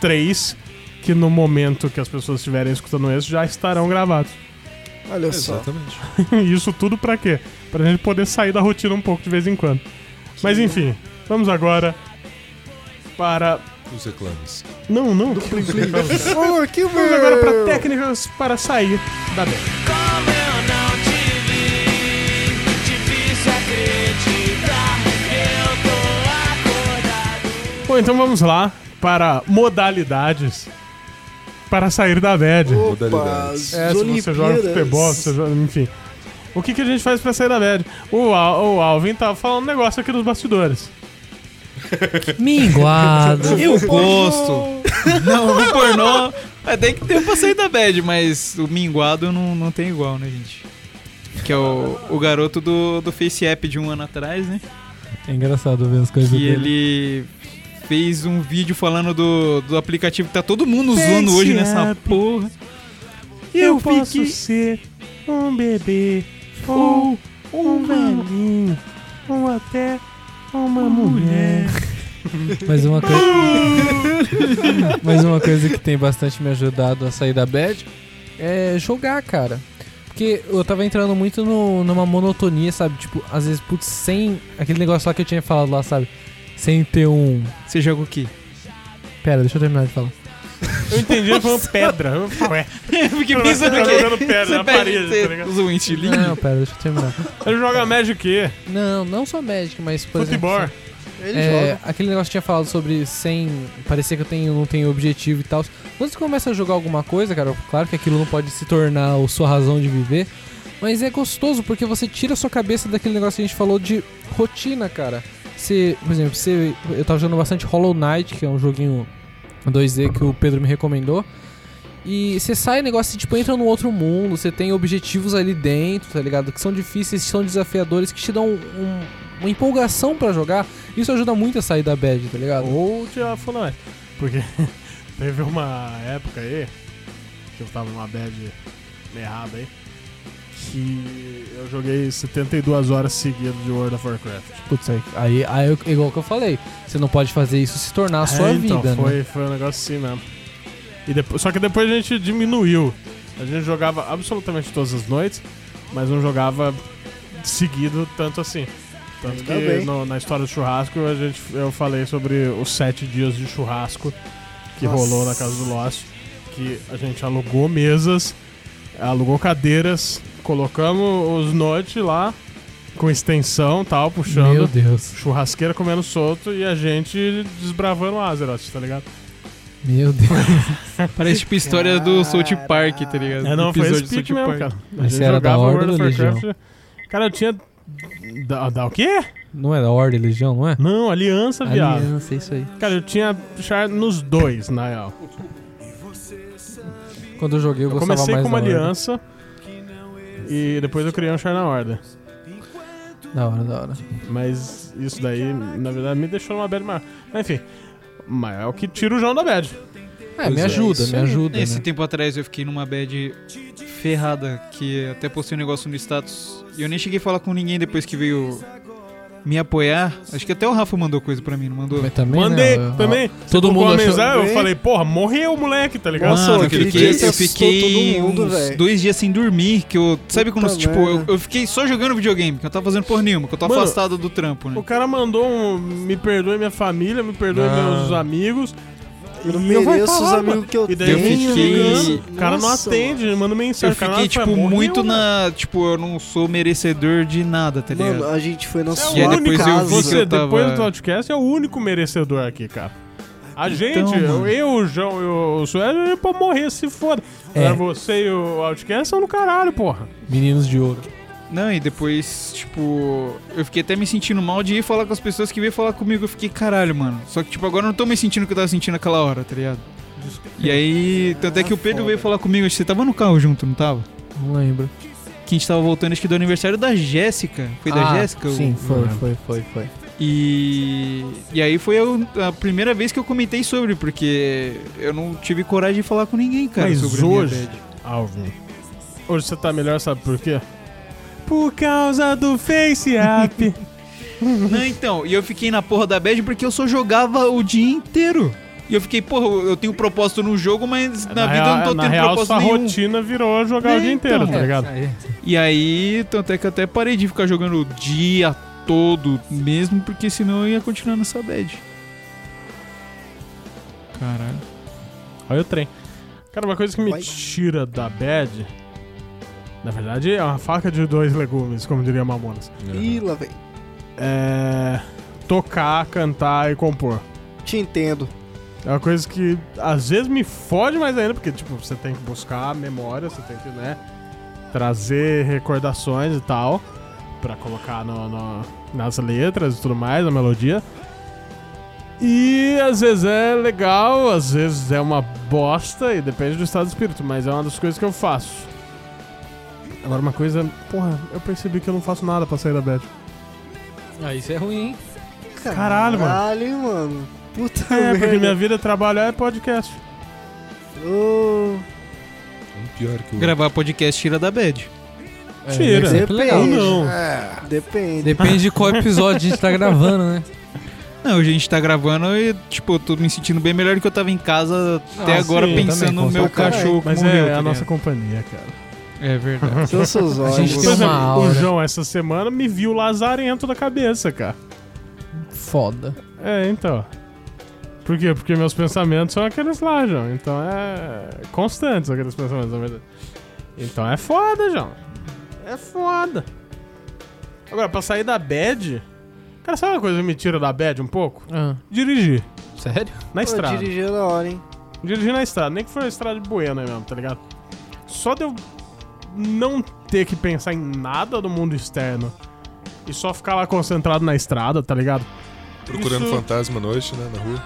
três, que no momento que as pessoas estiverem escutando esse já estarão gravados. Olha só. Exatamente. E Isso tudo pra quê? Pra gente poder sair da rotina um pouco de vez em quando. Mas enfim, vamos agora para. Os reclames. Não, não. Oh, que Vamos agora para técnicas para sair da banda. Como eu não te vi, difícil acreditar. Eu tô acordado. Bom, então vamos lá para modalidades para sair da bad. Opa, Modalidades. É, se você joga futebol, se você joga, enfim. O que, que a gente faz pra sair da bad? O, Al- o Alvin tava falando um negócio aqui nos bastidores. Minguado. Eu gosto. não, no pornô. É, tem que ter pra sair da bad, mas o minguado não, não tem igual, né, gente? Que é o, o garoto do, do Face App de um ano atrás, né? É engraçado ver as coisas Que dele. ele fez um vídeo falando do, do aplicativo que tá todo mundo usando hoje nessa App. porra. Eu, fiquei- posso ser um bebê ou um velhinho ou até uma mulher. Mas uma coisa. Mas uma coisa que tem bastante me ajudado a sair da bad é jogar, cara. Porque eu tava entrando muito no- numa monotonia, sabe? Tipo, às vezes, putz, sem aquele negócio lá que eu tinha falado lá, sabe? Sem ter um. Você joga o quê? Pera, deixa eu terminar de falar. Eu entendi, ele falou pedra. Eu falei, Ué, Eu fiquei Tá pensando que jogando pedra na parede, tá ligado? usa um estilinho. Não, pera, deixa eu terminar. ele joga Magic quê? Não, não só Magic, mas por Futebol. exemplo. Ele É, joga. aquele negócio que tinha falado sobre sem parecer que eu tenho, não tenho objetivo e tal. Quando você começa a jogar alguma coisa, cara, claro que aquilo não pode se tornar a sua razão de viver, mas é gostoso porque você tira a sua cabeça daquele negócio que a gente falou de rotina, cara. Você, por exemplo, você, eu tava jogando bastante Hollow Knight, que é um joguinho 2D que o Pedro me recomendou. E você sai negócio, tipo, entra num outro mundo, você tem objetivos ali dentro, tá ligado? Que são difíceis, são desafiadores, que te dão um- uma empolgação pra jogar. Isso ajuda muito a sair da bad, tá ligado? Ou tirar fundamento. Porque teve uma época aí que eu tava numa bad errada aí. Que eu joguei 72 horas seguidas de World of Warcraft. Putz, aí, aí, eu- igual que eu falei, você não pode fazer isso se tornar a sua É, então, vida, foi, né? foi um negócio assim mesmo. E depois, só que depois a gente diminuiu. A gente jogava absolutamente todas as noites, mas não jogava seguido tanto assim. Tanto Ainda que no- na história do churrasco a gente, eu falei sobre os sete dias de churrasco que Nossa. rolou na casa do Lost. Que a gente alugou mesas, alugou cadeiras, colocamos os notes lá com extensão tal, puxando Meu Deus, churrasqueira comendo solto e a gente desbravando o Azeroth, tá ligado? meu Deus. Parece tipo história do South Park, tá ligado? É, não, foi Episódio esse pique mesmo, Park. cara. Mas você era da Horda World of Warcraft. Cara, eu tinha. Da, da o quê? Não é da Ordem Legião, não é? Não, Aliança, viado. Aliança, isso aí. Cara, eu tinha char nos dois, na real. Quando eu joguei, eu, Eu gostava comecei mais com uma Ordem. E depois eu criei um char na Horda. Da hora, da hora. Mas isso daí, na verdade, me deixou numa bad maior. Mas enfim, mas é o que tira o João da bad. É, Pois me é, ajuda, isso me ajuda, Esse né? tempo atrás eu fiquei numa bad ferrada, que até postei um negócio no status. E eu nem cheguei a falar com ninguém depois que veio me apoiar. Acho que até o Rafa mandou coisa pra mim, não mandou? Mas também, Mandei né, também. Todo Colocou mundo uma achou... mensagem, eu falei, porra, morreu o moleque, tá ligado? Nossa, Mano, eu fiquei, eu fiquei todo mundo, dois dias sem dormir, que eu... Sabe quando, Puta tipo, eu, eu fiquei só jogando videogame, que eu tava fazendo porra nenhuma, que eu tava Mano, afastado do trampo, né? O cara mandou um. Me perdoe minha família, me perdoe Não. meus amigos. Eu não E eu mereço os amigos que eu E daí eu tenho. fiquei ligando. ligando. O cara não atende, manda mensagem. Eu cara fiquei, não tipo, muito né? na... Tipo, eu não sou merecedor de nada, tá ligado? Mano, a gente foi na é sua depois eu casa. vi que você, eu tava- depois do podcast, é o único merecedor aqui, cara. A gente, mano. eu, o João e o Sueli, é pra morrer, se foda. É. Agora você e o Outcast são no caralho, porra. Meninos de ouro. Não, e depois, tipo, eu fiquei até me sentindo mal de ir falar com as pessoas que veio falar comigo. Eu fiquei, caralho, mano. Só que, tipo, agora eu não tô me sentindo o que eu tava sentindo naquela hora, tá ligado? E aí, tanto é que o Pedro veio falar comigo, você tava no carro junto, não tava? Não lembro. Que a gente tava voltando, acho que do aniversário da Jéssica. Foi da Ah, Jéssica? Sim, o- foi, foi, foi, foi. E, e aí foi a, a primeira vez que eu comentei sobre, porque eu não tive coragem de falar com ninguém, cara, Mas hoje-. Alvin. Hoje você tá melhor, sabe por quê? Por causa do Face App. Não, então, e eu fiquei na porra da bad porque eu só jogava o dia inteiro. E eu fiquei, porra, eu tenho propósito no jogo, mas na, vida eu não tô na tendo real, propósito sua nenhum. rotina virou jogar É, o dia inteiro, então. tá ligado? Aí. E aí, tanto é que eu até parei de ficar jogando o dia todo mesmo, porque senão eu ia continuar nessa bad. Caralho. Olha o trem. Cara, uma coisa que me tira da bad. Na verdade, é uma faca de dois legumes, como diria Mamonas. Ih, lá vem. É. Tocar, cantar e compor. Te entendo. É uma coisa que às vezes me fode mais ainda, porque, tipo, você tem que buscar memória, você tem que, né, trazer recordações e tal, pra colocar no, no- nas letras e tudo mais, na melodia. E às vezes é legal, às vezes é uma bosta, e depende do estado de espírito, mas é uma das coisas que eu faço. Agora, uma coisa, porra, eu percebi que eu não faço nada pra sair da bad. Ah, isso é ruim, hein? Caralho, mano. Caralho, mano. Puta É, merda. porque minha vida trabalhar é podcast. Ô, Pior que o. Gravar podcast tira da bad. É, Tira. é sempre legal. Ou não. É. Depende. Depende de qual episódio a gente tá gravando, né? Não, hoje a gente tá gravando e, tipo, eu tô me sentindo bem melhor do que eu tava em casa até Ah, agora sim, pensando também, no meu certeza. cachorro que Mas morreu, é tá a nossa companhia, cara. É verdade. São seus A gente olhos. tem Por exemplo, uma o aura. João essa semana me viu lazarento da cabeça, cara. Foda. É, então. Por quê? Porque meus pensamentos são aqueles lá, João. Então é. Constantes aqueles pensamentos, na verdade. Então é foda, João. É foda. Agora, pra sair da bad. Cara, sabe uma coisa que me tira da bad um pouco? Ah, Dirigir. sério? Na Pô, estrada. dirigir na hora, hein? Dirigir na estrada, nem que for uma estrada de buena mesmo, tá ligado? Só de eu não ter que pensar em nada do mundo externo e só ficar lá concentrado na estrada, tá ligado? Procurando Isso- fantasma à noite, né? Na rua.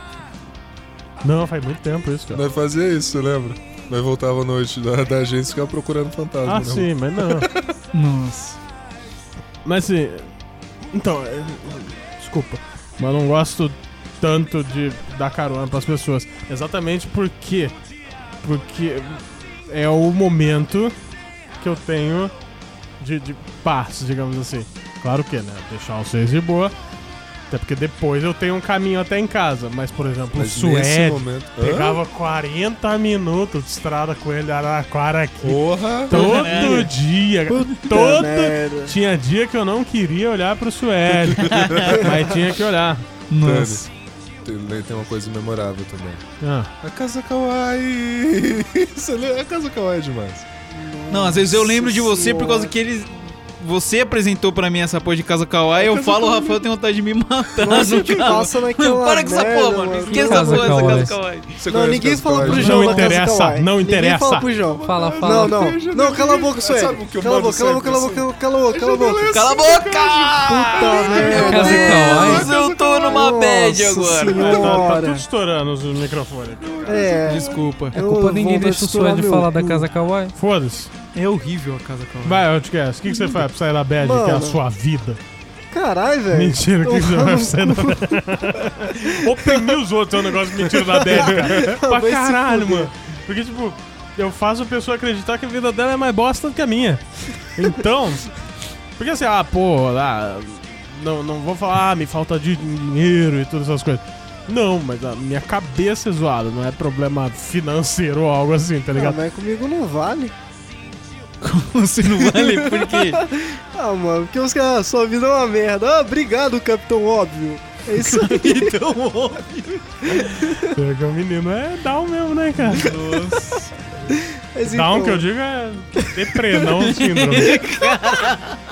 Não, faz muito tempo isso, cara. Nós fazia isso, você lembra? Nós voltava à noite da, da agência e ficava procurando fantasma. Ah, sim, mas não. Nossa. Mas assim. Então, é, desculpa. Mas eu não gosto tanto de dar carona pras pessoas. Exatamente porque. Porque é o momento que eu tenho de, de paz, digamos assim. Claro que, né? Deixar vocês de boa. Até porque depois eu tenho um caminho até em casa. Mas, por exemplo, Mas o Suede momento. Hã? pegava 40 minutos de estrada com ele Araraquara aqui. Porra! Todo dia. Puta todo merda. tinha dia que eu não queria olhar pro Suede, mas tinha que olhar. Nossa. Tem, tem uma coisa memorável também. Ah, A Casa Kawaii! A Casa Kawaii é demais. Não, às vezes eu lembro de você por causa que eles. Você apresentou pra mim essa porra de Casa Kawaii, eu falo, o Rafael tem vontade de me matar. Nossa, no que passa naquela Para com essa merda, porra, mano. mano. Esqueça essa porra dessa. Casa Kawaii. Você Não, ninguém Casa fala pro? João Não da Casa interessa, Kawaii. não Ninguém interessa. fala pro João. Fala, fala. Não, não. Não, cala a boca, eu Cala a boca, cala a boca, cala a boca, cala a boca, cala a boca. Cala a boca! Puta merda. Casa Kawaii? Deus, eu tô numa bad agora. tá, tá tudo estourando os microfones. É. Desculpa. É Eu culpa ninguém deixa o meu falar da. Casa Kawaii. Foda-se. É horrível a Casa Kawaii. Vai, Outcast, o que, que você faz pra sair da bad, que é a Mano. sua vida? Caralho, velho. Mentira, o que, que você Eu- vai pra sair da bad? Oprimir os outros é um negócio de mentira da bad, cara. pra Vai se caralho, fuder. mano. Porque, tipo, eu faço a pessoa acreditar que a vida dela é mais bosta do que a minha. Então, porque assim, ah, pô, ah, não, não vou falar, ah, me falta de dinheiro e todas essas coisas. Não, mas a minha cabeça é zoada, não é problema financeiro ou algo assim, tá ligado? mas comigo não vale. Você não vale porque. Ah, mano, porque os caras, sua vida é uma merda. Ah, obrigado, Capitão Óbvio. É isso aí. Então, óbvio. Porque o menino é down mesmo, né, cara? Mas Down então, que eu digo é deprê, não síndrome.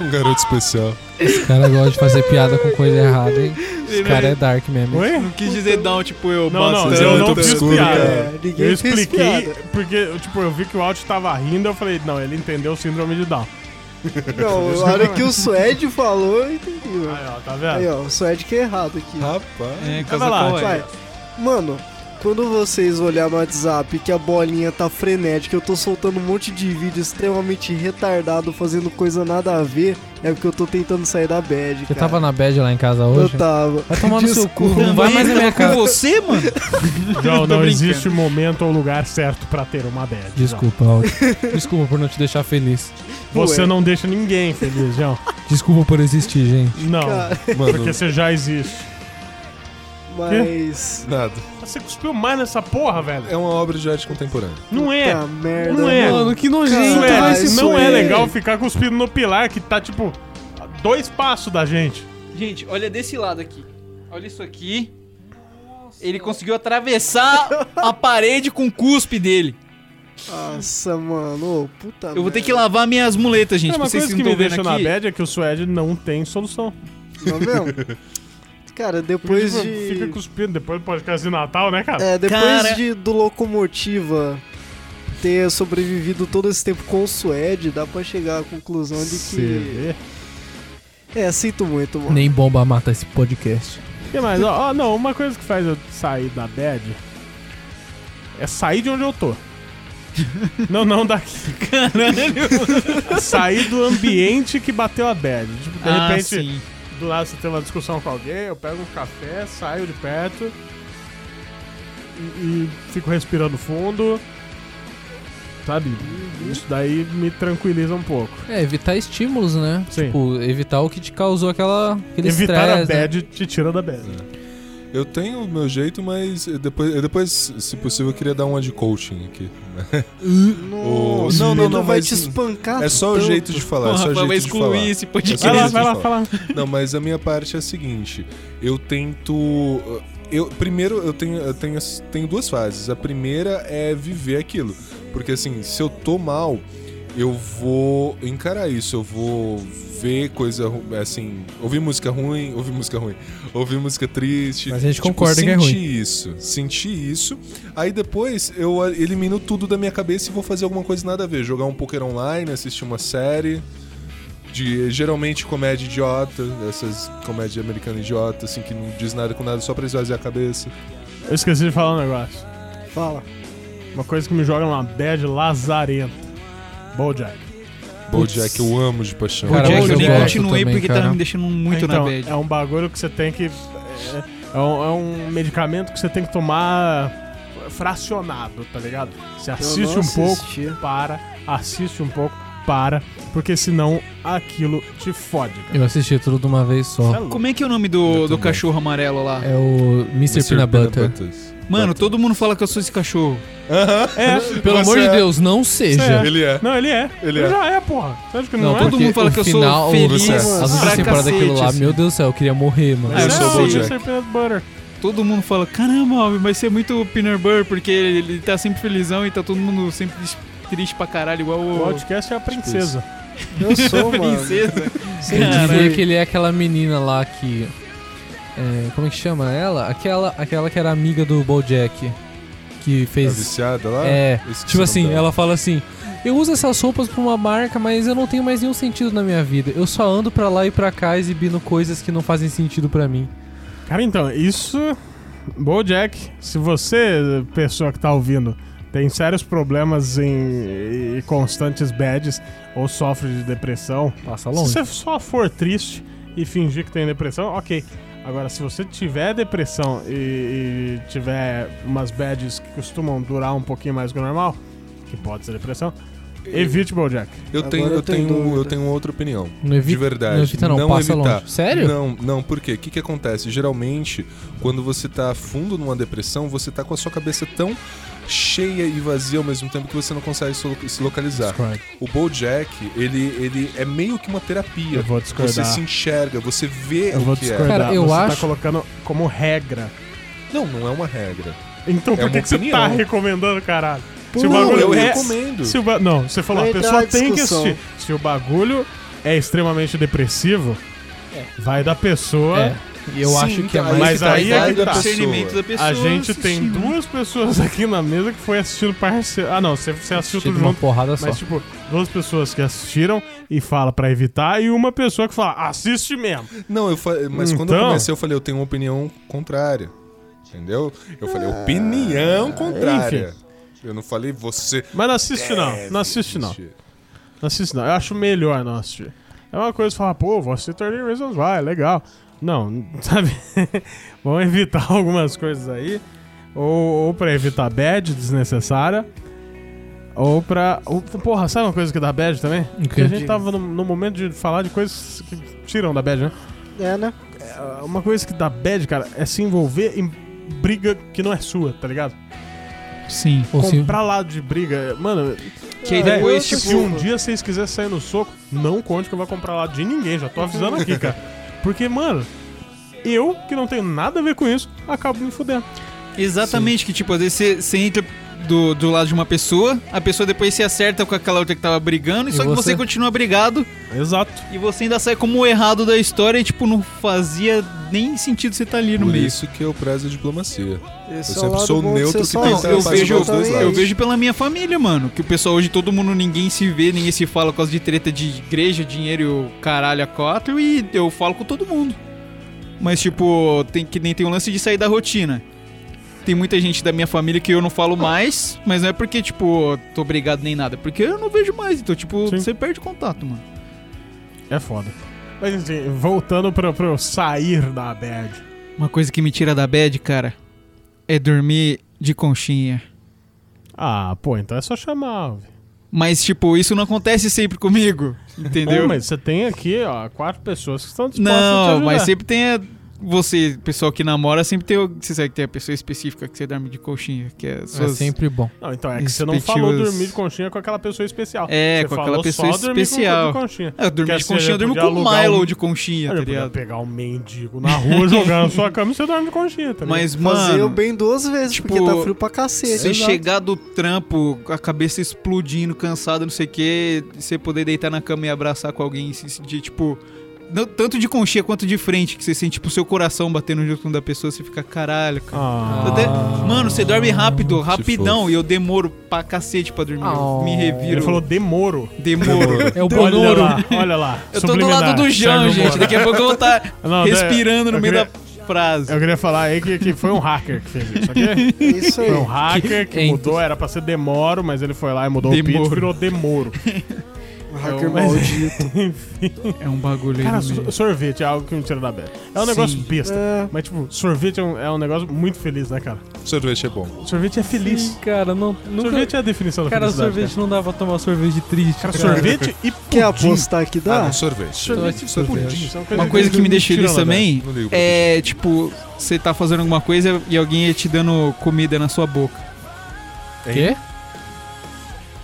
Um garoto especial. Esse cara gosta de fazer piada com coisa errada, hein? Esse cara é dark mesmo. Oi? Não quis dizer down, tipo eu Não, não, eu não obscuro, piada. É, ninguém Eu fez expliquei, piada. porque, tipo, eu vi que o Alt tava rindo, eu falei, não, ele entendeu o síndrome de Down. Não, a hora que o Suede falou, eu entendi. Aí, ó, tá vendo? Aí, ó, o Suede que é errado aqui. Rapaz. É, Vai Casa lá. Vai. Mano, quando vocês olhar no WhatsApp que a bolinha tá frenética, eu tô soltando um monte de vídeo extremamente retardado, fazendo coisa nada a ver, é porque eu tô tentando sair da bad, Você cara. tava na bad lá em casa Eu hoje? tava. Vai tomar no seu cu, não vai mais na minha com casa. você, mano? Não brincando. existe momento ou lugar certo pra ter uma bad. Desculpa, Aldo. Desculpa por não te deixar feliz. Você Ué. não deixa ninguém feliz, João. Desculpa por existir, gente. Não, Cara, Mano, porque você já existe. Mas. nada. Você cuspiu mais nessa porra, velho. É uma obra de arte contemporânea. Não é. Puta merda. Não é. Mano, que nojento. Não é, vai isso não é é. legal ficar cuspindo no pilar que tá, tipo, a dois passos da gente. Gente, olha desse lado aqui. Olha isso aqui. Ele conseguiu atravessar a parede com o cuspe dele. Nossa, mano. ô, puta Eu vou ter que lavar minhas muletas, gente. é uma vocês coisa não que me estão vendo deixa na aqui. bad é que o Suede não tem solução. Tá vendo? Cara, depois tipo, de. Fica cuspindo depois do podcast de Natal, né, cara? É, depois Cara- de, do Locomotiva ter sobrevivido todo esse tempo com o Suede, dá pra chegar à conclusão de Cê que. vê. É, sinto muito, mano. Nem bomba mata esse podcast. O que mais? Ó, ó, não, uma coisa que faz eu sair da bad é sair de onde eu tô. não, não daqui. Caralho. sair do ambiente que bateu a bad. Tipo, de Ah, repente, sim. Do lado você tem uma discussão com alguém, eu pego um café, saio de perto e, e fico respirando fundo. Sabe? Isso daí me tranquiliza um pouco. É, evitar estímulos, né? Sim. Tipo, evitar o que te causou aquela, aquele Evitar a estresse, né? bad te tira da bad. Eu tenho o meu jeito, mas depois, depois se possível, eu queria dar uma de coaching aqui. Nossa, não, não, não, vai te espancar. É só o jeito de falar, é só o Rafa jeito vai de excluir falar. esse podcast. Vai lá, vai lá, fala. Não, mas a minha parte é a seguinte. Eu tento. Eu, primeiro, eu tenho, eu tenho, tenho duas fases. A primeira é viver aquilo. Porque assim, se eu tô mal, eu vou encarar isso. Eu vou ver coisa ru- assim. Ouvir música ruim, ouvir música ruim. Ouvir música triste. Mas a gente Tipo, concorda que é sentir ruim. isso. Sentir isso. Aí depois eu elimino tudo da minha cabeça e vou fazer alguma coisa nada a ver. Jogar um poker online, assistir uma série de geralmente comédia idiota, essas comédia americana idiota, assim, que não diz nada com nada só pra esvaziar a cabeça. Eu esqueci de falar um negócio. Fala. Uma coisa que me joga numa bad lazarenta. Bojack. Bojack eu amo de paixão. Cara, Jack, mas eu eu nem continuei também, porque cara. tava me deixando muito então, na bad. é um bagulho que você tem que. É, é um, é um medicamento que você tem que tomar fracionado, tá ligado? Você assiste um pouco, para, assiste um pouco, para, porque senão aquilo te fode, cara. Eu assisti tudo de uma vez só. é. Como é que é o nome do, do cachorro amarelo lá? É o Mr. Peanut Butter. Mano, Butter. todo mundo fala que eu sou esse cachorro. É, Pelo Você amor de é. Deus, não seja. É. Ele é. não, ele é. Ele Ele é. já é, porra. Você acha que não, Não, é? todo mundo fala o que eu final, sou feliz As últimas temporadas daquilo lá, meu Deus do céu, eu queria morrer, mano. Eu é, sou o Bojack. Butter. Todo mundo fala, caramba, Alvin, vai ser muito peanut butter, porque ele, ele tá sempre felizão e tá todo mundo sempre triste pra caralho, igual O o... Outcast é a princesa. Eu sou, mano. princesa. Eu fui. que ele é aquela menina lá que. é, como é que chama ela? Aquela, aquela que era amiga do Bojack. Que Tá fez. viciada lá? É, tipo assim, dela. ela fala assim: Eu uso essas roupas pra uma marca, mas eu não tenho mais nenhum sentido na minha vida. Eu só ando pra lá e pra cá exibindo coisas que não fazem sentido pra mim. Cara, então, isso. Bojack, se você, pessoa que tá ouvindo, tem sérios problemas em, e constantes bads ou sofre de depressão, Passa se longe. você só for triste e fingir que tem depressão, ok. Agora, se você tiver depressão e, e tiver umas bads que costumam durar um pouquinho mais que o normal, que pode ser depressão, evite Bojack. Eu tenho, eu eu tenho eu tenho outra opinião. Não evita, de verdade. Não evita, não, passa evitar. longe. Sério? Não, não, por quê? O que, que acontece? Geralmente, quando você tá fundo numa depressão, você tá com a sua cabeça tão cheia e vazia ao mesmo tempo que você não consegue se localizar. O BoJack, ele, ele é meio que uma terapia. Eu vou Você discordar. se enxerga, você vê Eu vou o que discordar. Cara, eu você acho- tá colocando como regra. é. Não, não é uma regra. Então por É que, que você tá recomendando, caralho? Se o Não, bagulho eu é- recomendo. Se o ba- Não, você falou, Vai a pessoa tem que assistir. Se o bagulho é extremamente depressivo, vai da pessoa. É. E eu Sim, acho que é então, mais. Mas tá aí é que tá. discernimento da pessoa. A gente tem assistindo. duas pessoas aqui na mesa que foi assistindo parceiro. Ah, não, você, você assistiu tudo uma junto. porrada só. Mas, tipo, duas pessoas que assistiram e fala pra evitar, e uma pessoa que fala, assiste mesmo. Não, eu fa... mas quando eu Então- comecei, eu falei, eu tenho uma opinião contrária. Entendeu? Eu falei, opinião contrária. Eu não falei você. Mas não assiste, não. deve Não assiste, não. assistir. Não assiste, não. Eu acho melhor não assistir. É uma coisa falar, pô, vou assistir 30 Reasons Why, legal. Não, sabe? Vamos evitar algumas coisas aí. Ou, ou pra evitar bad desnecessária. Ou pra. Ou, porra, sabe uma coisa que dá bad também? O Que a gente tava no, no momento de falar de coisas que tiram da bad, né? É, né? É, Uma coisa que dá bad, cara, é se envolver em briga que não é sua, tá ligado? Sim. Ou se- Comprar lado de briga. Mano, Que aí velho, depois, se tipo. um dia vocês quiserem sair no soco, não conte que eu vou comprar lado de ninguém, já tô avisando aqui, cara. Porque, mano, eu, que não tenho nada a ver com isso, acabo me fudendo. Exatamente, que tipo, às vezes você, você entra do, do lado de uma pessoa, a pessoa depois se acerta com aquela outra que tava brigando, e só que você você? continua brigado Exato. e você ainda sai como o errado da história e, tipo, não fazia nem sentido você estar ali no Por meio. isso que eu prezo a diplomacia. Esse Eu é sempre sou neutro que tenta eu vejo, eu vejo pela minha família, mano. Que o pessoal hoje, todo mundo, ninguém se vê, ninguém se fala por causa de treta de igreja, dinheiro e o caralho a quatro. E eu falo com todo mundo. Mas, tipo, tem que nem tem o lance de sair da rotina. Tem muita gente da minha família que eu não falo mais, mas não é porque, tipo, tô obrigado nem nada. é Porque eu não vejo mais. Então, tipo, Sim. você perde contato, mano. É foda. Mas enfim, voltando pro, pro sair da bad. Uma coisa que me tira da bad, cara, é dormir de conchinha. Ah, pô, então é só chamar. velho. Mas, tipo, isso não acontece sempre comigo. Entendeu? Pô, mas você tem aqui, ó, quatro pessoas que estão dispostas Não, mas sempre tem a... Você, pessoal que namora, sempre tem. Você sabe que tem a pessoa específica que você dorme de coxinha, que é É sempre bom. Não, então é que você não falou dormir de conchinha com aquela pessoa especial. É, Você com falou aquela pessoa com- especial. de conchinha. É, eu dormi de conchinha, eu durmo com o Milo um- de conchinha, Olha, tá podia ligado? pegar um mendigo na rua jogar na sua cama e você dorme de conchinha, tá ligado? Mas, Fazer mano, bem duas vezes, tipo, porque tá frio pra cacete. você Exato. chegar do trampo com a cabeça explodindo, cansado, não sei o que, você poder deitar na cama e abraçar com alguém e se sentir, tipo... tanto de conchinha quanto de frente, que você sente, tipo, o seu coração batendo junto com o da pessoa, você fica, caralho, cara. Ah, até- Mano, você dorme rápido, rapidão, e eu demoro pra cacete pra dormir. Oh. me reviro. ele falou demoro. demoro. É o Olha Bonoro. lá, olha lá. Eu tô do lado do João, Sérgio gente. Daqui a pouco eu vou estar Não, respirando no eu meio queria- da frase. Eu queria falar aí que, que foi um hacker que fez isso, ok? Isso aí. Foi um hacker que Entre- mudou, era pra ser demoro, mas ele foi lá e mudou o Demoro. pitch e virou demoro. Um hacker maldito. É um bagulho Cara, sorvete é algo que me tira da bed. É um negócio Sim. besta. É, Mas, tipo, sorvete é um, é um negócio muito feliz, né, cara? Sorvete é bom. Sorvete é feliz. Sim, cara, não, nunca... Sorvete é a definição da Cara, felicidade. sorvete não dá pra tomar sorvete triste. Cara, Cara, sorvete e quer pudim. apostar que Ah, dá? não, sorvete. Sorvete e Sorvete. pudim. são Uma coisa que me deixa feliz também Não é, tipo, você tá fazendo alguma coisa e alguém ia te dando comida na sua boca. Quê?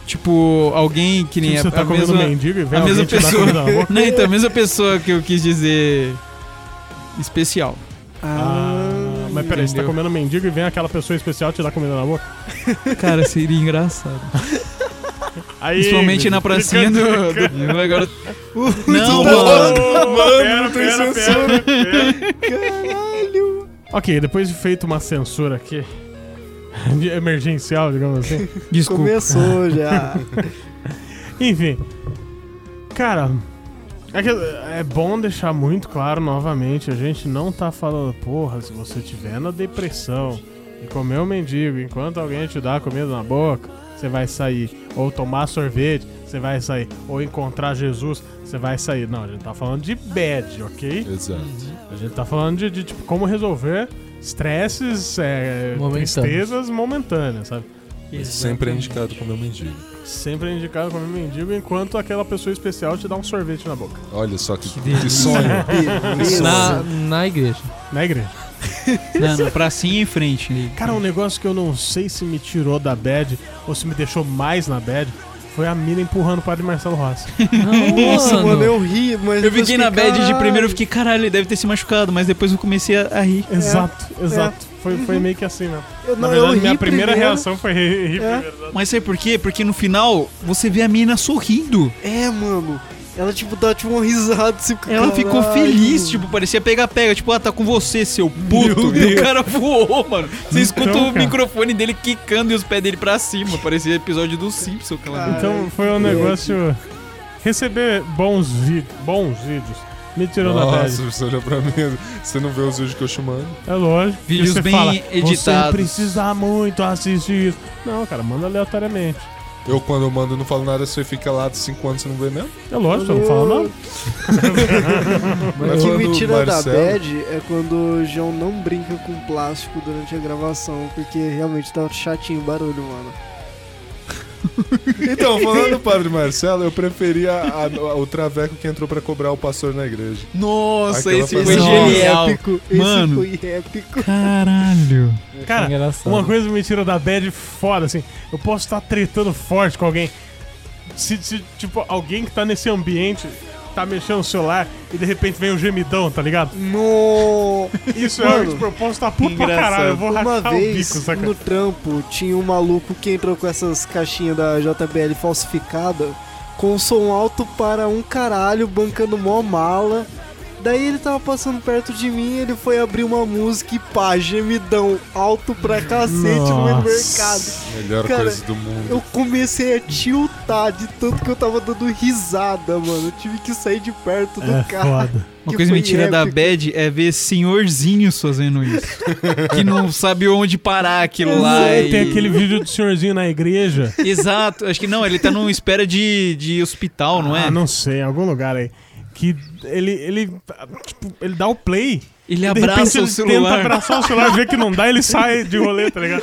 Tipo, alguém que nem Tipo, a, você tá a comendo mesma... mendigo e vem a mesma pessoa. comida na boca. Não, então, a mesma pessoa que eu quis dizer especial. Ah, mas peraí, você tá comendo mendigo e vem aquela pessoa especial te dar comida na boca? Cara, seria engraçado. Aí, Principalmente na pracinha do... do... Agora... Não, Mano, mano. mano, não tem censura. Caralho. Ok, depois de feito uma censura aqui, emergencial, digamos assim. Desculpa. Começou já. Enfim. Cara, é, que é bom deixar muito claro novamente, a gente não tá falando, porra, se você tiver na depressão e comer um mendigo enquanto alguém te dá comida na boca, você vai sair. Ou tomar sorvete, você vai sair. Ou encontrar Jesus, você vai sair. Não, a gente tá falando de bad, ok? Exato. A gente tá falando de, de, tipo, como resolver estresses, é, Momentâneos. tristezas momentâneas, sabe? Sempre é indicado comer um mendigo. Sempre é indicado comer mendigo enquanto aquela pessoa especial te dá um sorvete na boca. Olha só que, que sonho. Na, na igreja. Na igreja. Não, não, pracinha em frente. Cara, um negócio que eu não sei se me tirou da bad ou se me deixou mais na bad foi a mina empurrando o padre Marcelo Rossi. Nossa, mano, eu ri, mas. Eu fiquei na bad de primeiro, eu fiquei, caralho, ele deve ter se machucado, mas depois eu comecei a, a rir. Exato, exato. Foi, foi meio que assim mesmo. Eu, Na não, verdade, eu minha ri primeira primeiro. reação foi rir, rir É. primeiro. Mas sabe por quê? Porque no final você vê a menina sorrindo. É, mano. Ela, tipo, dá tipo uma risada. Assim, Ela ficou caralho. feliz, tipo, parecia pega-pega. Tipo, ah, tá com você, seu puto. E o cara voou, mano. Você escuta Então, o cara. microfone dele quicando e os pés dele pra cima. Parecia episódio do Simpson. Cara. Então foi um negócio. Receber bons, vi bons vídeos me tirou da bad. Nossa, você olha pra mim, você não vê os vídeos que eu chamando. É lógico. Vídeos você bem fala, editados. Você precisa muito assistir isso. Não, cara, manda aleatoriamente. Eu, quando eu mando, não falo nada, você fica lá de 5 anos, você não vê mesmo? É lógico, eu não falo nada. O que me tira da Marcelo- bad é quando o João não brinca com plástico durante a gravação, porque realmente tá chatinho o barulho, mano. Então, falando do Padre Marcelo, eu preferia a- a- o traveco que entrou pra cobrar o pastor na igreja. Nossa, Aquela esse foi Nossa. genial. épico. Esse Mano. foi épico. Caralho. Cara, engraçado. uma coisa me tira da bad foda, assim. Eu posso estar tretando forte com alguém. Se, se, tipo, alguém que tá nesse ambiente tá mexendo no celular e de repente vem um gemidão, tá ligado? No... Isso é, Mano, tipo, eu posso estar puto pra caralho. Eu vou Uma vez, bico, no trampo, tinha um maluco que entrou com essas caixinhas da JBL falsificada com som alto para um caralho, bancando mó mala. Daí ele tava passando perto de mim, ele foi abrir uma música e pá, gemidão alto pra cacete no meio do mercado. Melhor Cara, coisa do mundo. Eu comecei a tiltar de tanto que eu tava dando risada, mano. Eu tive que sair de perto do É carro. foda. Uma que coisa mentira da épico. Bad é ver senhorzinhos fazendo isso. que não sabe onde parar aquilo lá. e- Tem aquele vídeo do senhorzinho na igreja. Exato, acho que não, ele tá numa espera de, de hospital, não é? Ah, não sei, em algum lugar aí. Que ele, ele, tipo, ele dá o play. Ele e de repente abraça o ele celular. tenta abraçar o celular, vê que não dá, ele sai de rolê, tá ligado?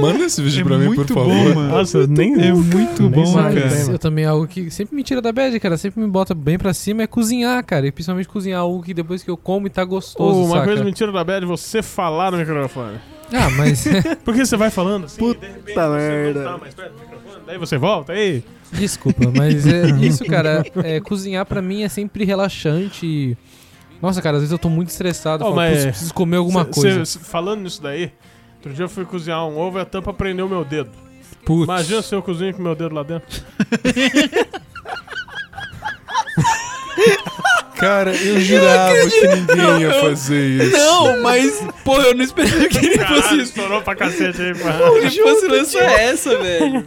Manda esse vídeo É pra mim, por muito favor. bom, mano. Nossa, nem É muito nem bom, cara. eu também, algo que sempre me tira da bad, cara, sempre me bota bem pra cima é cozinhar, cara. E principalmente cozinhar algo que depois que eu como e tá gostoso, Ô, uma saca? coisa mentira da bad é você falar no microfone. Ah, mas Porque você vai falando assim, Puta e de repente você merda. não tá mais perto do microfone, daí você volta, aí. Desculpa, mas é isso, cara. É, cozinhar pra mim é sempre relaxante. e- Nossa, cara, às vezes eu tô muito estressado, eu Ô, falo, mas- "Putz, preciso comer alguma Cê- coisa. cê- falando nisso daí, outro dia eu fui cozinhar um ovo e a tampa prendeu meu dedo. Putz. Imagina se eu cozinho com meu dedo lá dentro. Cara, eu jurava que ninguém ia fazer isso. Não, mas, pô, eu não esperava que ele Caralho, fosse, estourou pra cacete aí, pô. ele fosse lançar essa, velho.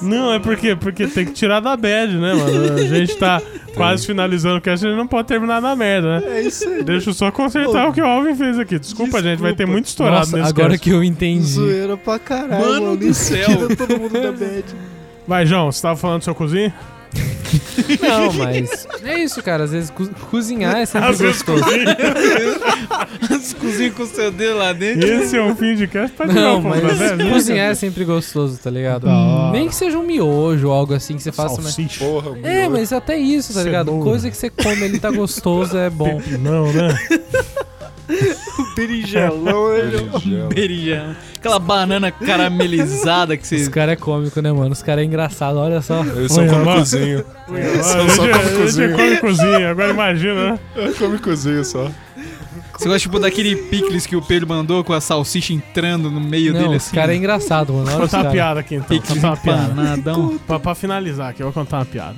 Não, é porque, porque tem que tirar da bad, né, mano? A gente tá quase finalizando o cast, a gente não pode terminar na merda, né? É isso aí. Deixa eu só consertar o que o Alvin fez aqui. Desculpa, gente, vai ter Desculpa. muito estourado Nossa, nesse agora cast. que eu entendi. Zoeira pra caralho, Mano mano. do céu. tira todo mundo da bad. Vai, João, você tava falando do seu cozinho? Não, mas é isso, cara. Às vezes co- cozinhar é sempre Às vezes gostoso. cozinho. Cozinha com o seu dedo lá dentro. Esse é um fim de cast pra Não, mas né? cozinhar é sempre gostoso, tá ligado? Nem que seja um miojo ou algo assim que você faça, mas... Salsicha. Porra, É, mas até isso, tá ligado? Coisa que você come ali tá gostoso, é bom. Não, né? Berinjelão, ele... Berinjela. Berinjela. Aquela banana caramelizada que Os você. caras é cômico, né, mano? Os caras é engraçado, olha só. Eles são Olha come lá. cozinho. Ah, Só- só a gente- come a gente cozinho. come cozinha, agora imagina, né? Come cozinho só. Você gosta, tipo, daquele picles que o Pedro mandou com a salsicha entrando no meio Não, dele os assim? caras é engraçado, mano. Vou Olha os contar uma cara. piada aqui então. Vou Picles contar uma piada. Pra, pra finalizar aqui, eu vou contar uma piada.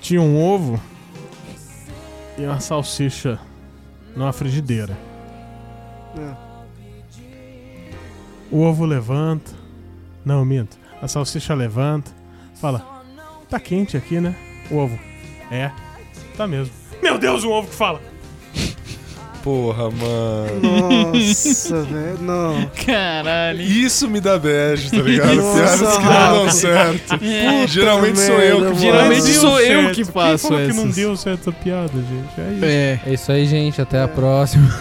Tinha um ovo e uma salsicha numa frigideira. É. O ovo levanta. Não, minto. A salsicha levanta. Fala: Tá quente aqui, né? O ovo. É. Tá mesmo. Meu Deus, um ovo que fala. Porra, mano. Nossa, velho, não. Caralho. Isso me dá bad, tá ligado? Nossa, Piadas que não dão certo. É. Geralmente sou eu que. Geralmente sou eu que Quem faço falou que não essas? deu certo essa piada, gente. É isso. É. É isso aí, gente. Até a próxima.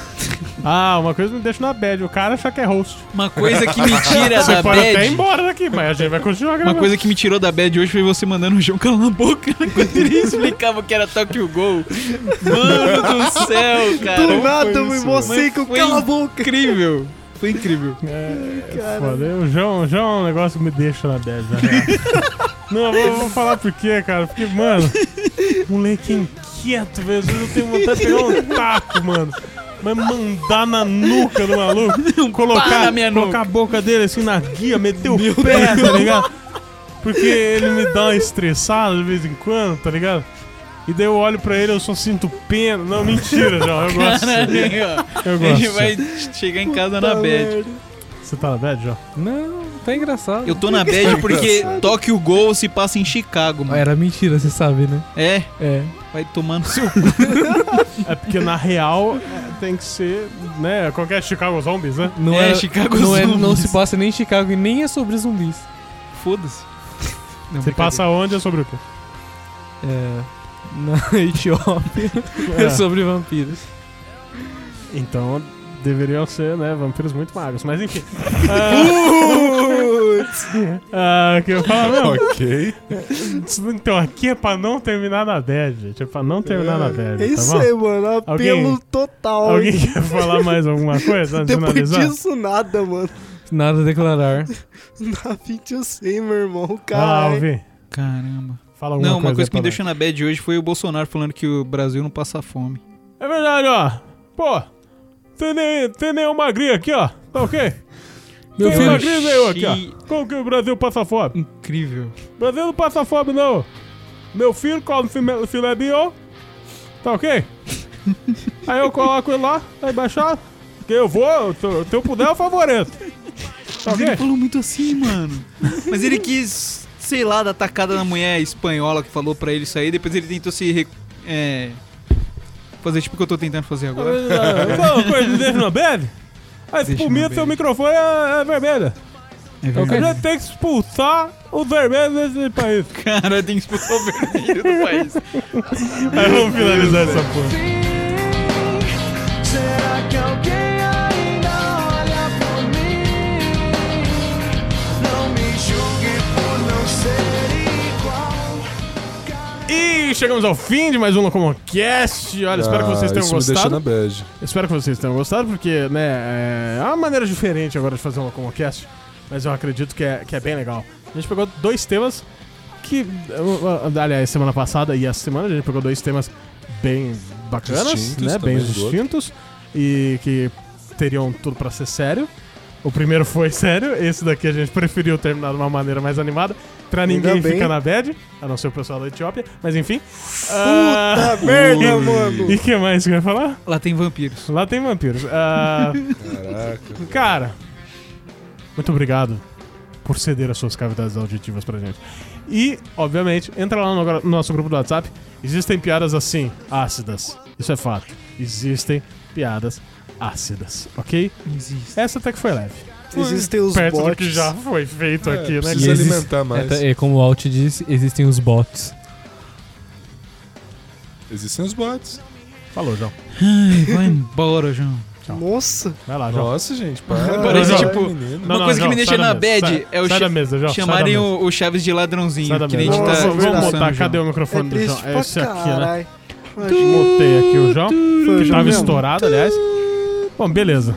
Ah, uma coisa me deixa na bad. O cara acha que é host. Uma coisa que me tira Você da pode até ir bad. embora daqui, mas a gente vai continuar gravando. Uma coisa que me tirou da bad hoje foi você mandando o João calar a boca quando ele explicava que era Tokyo Gol. Mano do céu, cara. Do nada me mostrei mano? que eu Foi cala a boca. Incrível. Foi incrível. É, foda. O João, o João é um negócio que me deixa na bad, na real. Não, eu vou, eu vou falar por quê, cara. Porque, mano, moleque inquieto, velho. Às vezes eu tenho vontade de pegar um taco, mano. Mas mandar na nuca do maluco. Colocar, colocar a boca dele assim na guia, meter o pé, tá ligado? Porque ele me dá uma estressada de vez em quando, tá ligado? E daí eu olho pra ele, eu só sinto pena. Não, mentira, João. Eu gosto. Caralho. Eu A gosto. gente vai chegar em casa na bad. Você tá na bad, João? Não, tá engraçado. Eu tô na bad porque Tokyo Gol se passa em Chicago, mano. Era mentira, você sabe, né? É, É. vai tomando seu É porque na real tem que ser, né? Qualquer Chicago Zombies, né? Não É, é, Chicago não, é, não Zombies. se passa nem em Chicago e nem é sobre zumbis. Foda-se. Você passa onde é sobre o quê? É. Na Etiópia É. é sobre vampiros. Então deveriam ser, né, vampiros muito magros. Mas enfim. Ah, ah, que eu falo, não. Ok. Então aqui é pra não terminar na bad, gente. É pra não terminar na bad. É tá isso bom? aí, mano. Apelo Alguém- total. Alguém quer falar mais alguma coisa antes de Depois disso, nada, mano. Nada a declarar. Na 20 eu sei, meu irmão. Vai lá, Cara. Alvi. Caramba. Fala alguma Não, uma coisa que me deixou na bad hoje foi o Bolsonaro falando que o Brasil não passa fome. É verdade, ó. Pô, tem nem, tem nem um magrinho aqui, ó. Tá ok? Meu tem filho- um magrinho nenhum aqui, ó. Como que o Brasil passa fome? Incrível. O Brasil não passa fome, não. Meu filho come filé, mignon. Tá ok? aí eu coloco ele lá, na embaixada. Que eu vou, se eu- puder, eu favoreço. Tá Mas ok? ele falou muito assim, mano. Mas ele quis, sei lá, dar tacada na mulher espanhola que falou pra ele sair. Depois ele tentou se. É, fazer tipo o que eu tô tentando fazer agora. Uma coisa, deixa na bad. A na do seu microfone é, é vermelha. É A gente tem que expulsar os vermelhos desse país. Cara, tem que expulsar o vermelho do país. Aí vamos finalizar essa porra. Será que alguém E chegamos ao fim de mais um Locomocast. Olha, espero que vocês Ah, tenham isso me deixa gostado. na bad. Espero que vocês tenham gostado, porque, né, é uma maneira diferente agora de fazer um Locomocast, mas eu acredito que é, que é bem legal. A gente pegou dois temas que, aliás, semana passada e essa semana a gente pegou dois temas bem bacanas, Distintos né, bem distintos e que teriam tudo pra ser sério. O primeiro foi sério, esse daqui a gente preferiu terminar de uma maneira mais animada, pra ninguém ficar na bad, a não ser o pessoal da Etiópia, mas enfim. Ah, Puta merda, mano. e o que mais que eu ia falar? Lá tem vampiros. Lá tem vampiros. Ah, Caraca. cara, muito obrigado por ceder as suas cavidades auditivas pra gente. E, obviamente, entra lá no, no nosso grupo do WhatsApp. Existem piadas assim, ácidas. Isso é fato. Existem piadas ácidas, ok? Existe. Essa até que foi leve. Existem os Perto do bots. que já foi feito É, aqui, né? precisa E existe- alimentar mais. É, tá- é, como o Alt disse, existem os bots. Existem os bots. Falou, João. Ai, vai embora, João. Nossa. Vai lá, João. Nossa, gente, para. Parece, tipo, menino. Uma coisa que me deixa na mesa, bad sai- é o sai mesa, João. sai da Chamarem mesa. o, o Chaves de ladrãozinho. Sai da Que nem a mesa. gente Nossa, tá Vamos almoçando, Cadê João. o É microfone do João? É esse aqui, né? Mutei aqui o João. Que João tava mesmo? estourado, aliás. Bom, beleza.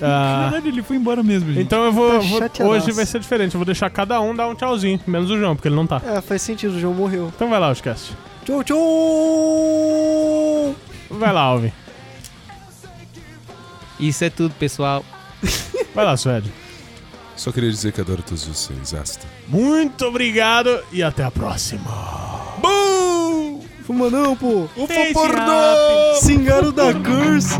Na Ah, verdade, ele foi embora mesmo, gente. então eu vou, Tá vou- chateadaço. Hoje vai ser diferente. Eu vou deixar cada um dar um tchauzinho. Menos o João, porque ele não tá. É, faz sentido, o João morreu. Então vai lá, Oscast. Tchau, tchau! Vai lá, Alvin. Isso é tudo, pessoal. Vai lá, Suede. Só queria dizer que adoro todos vocês. Asta. Muito obrigado e até a próxima. Fuma não, pô! Face Singaro da Curse!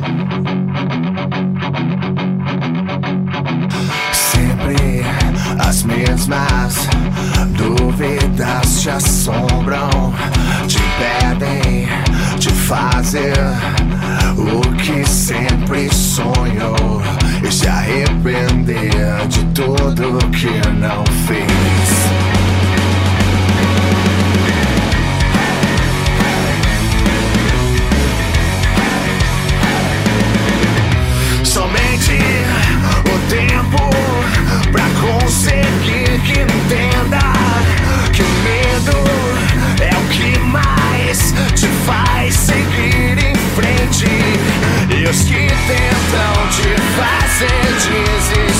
As mesmas dúvidas te assombram, te impedem de fazer o que sempre sonhou e se arrepender de tudo que não fez. Somente o tempo conseguir que entenda que o medo é o que mais te faz seguir em frente. E os que tentam te fazer desistir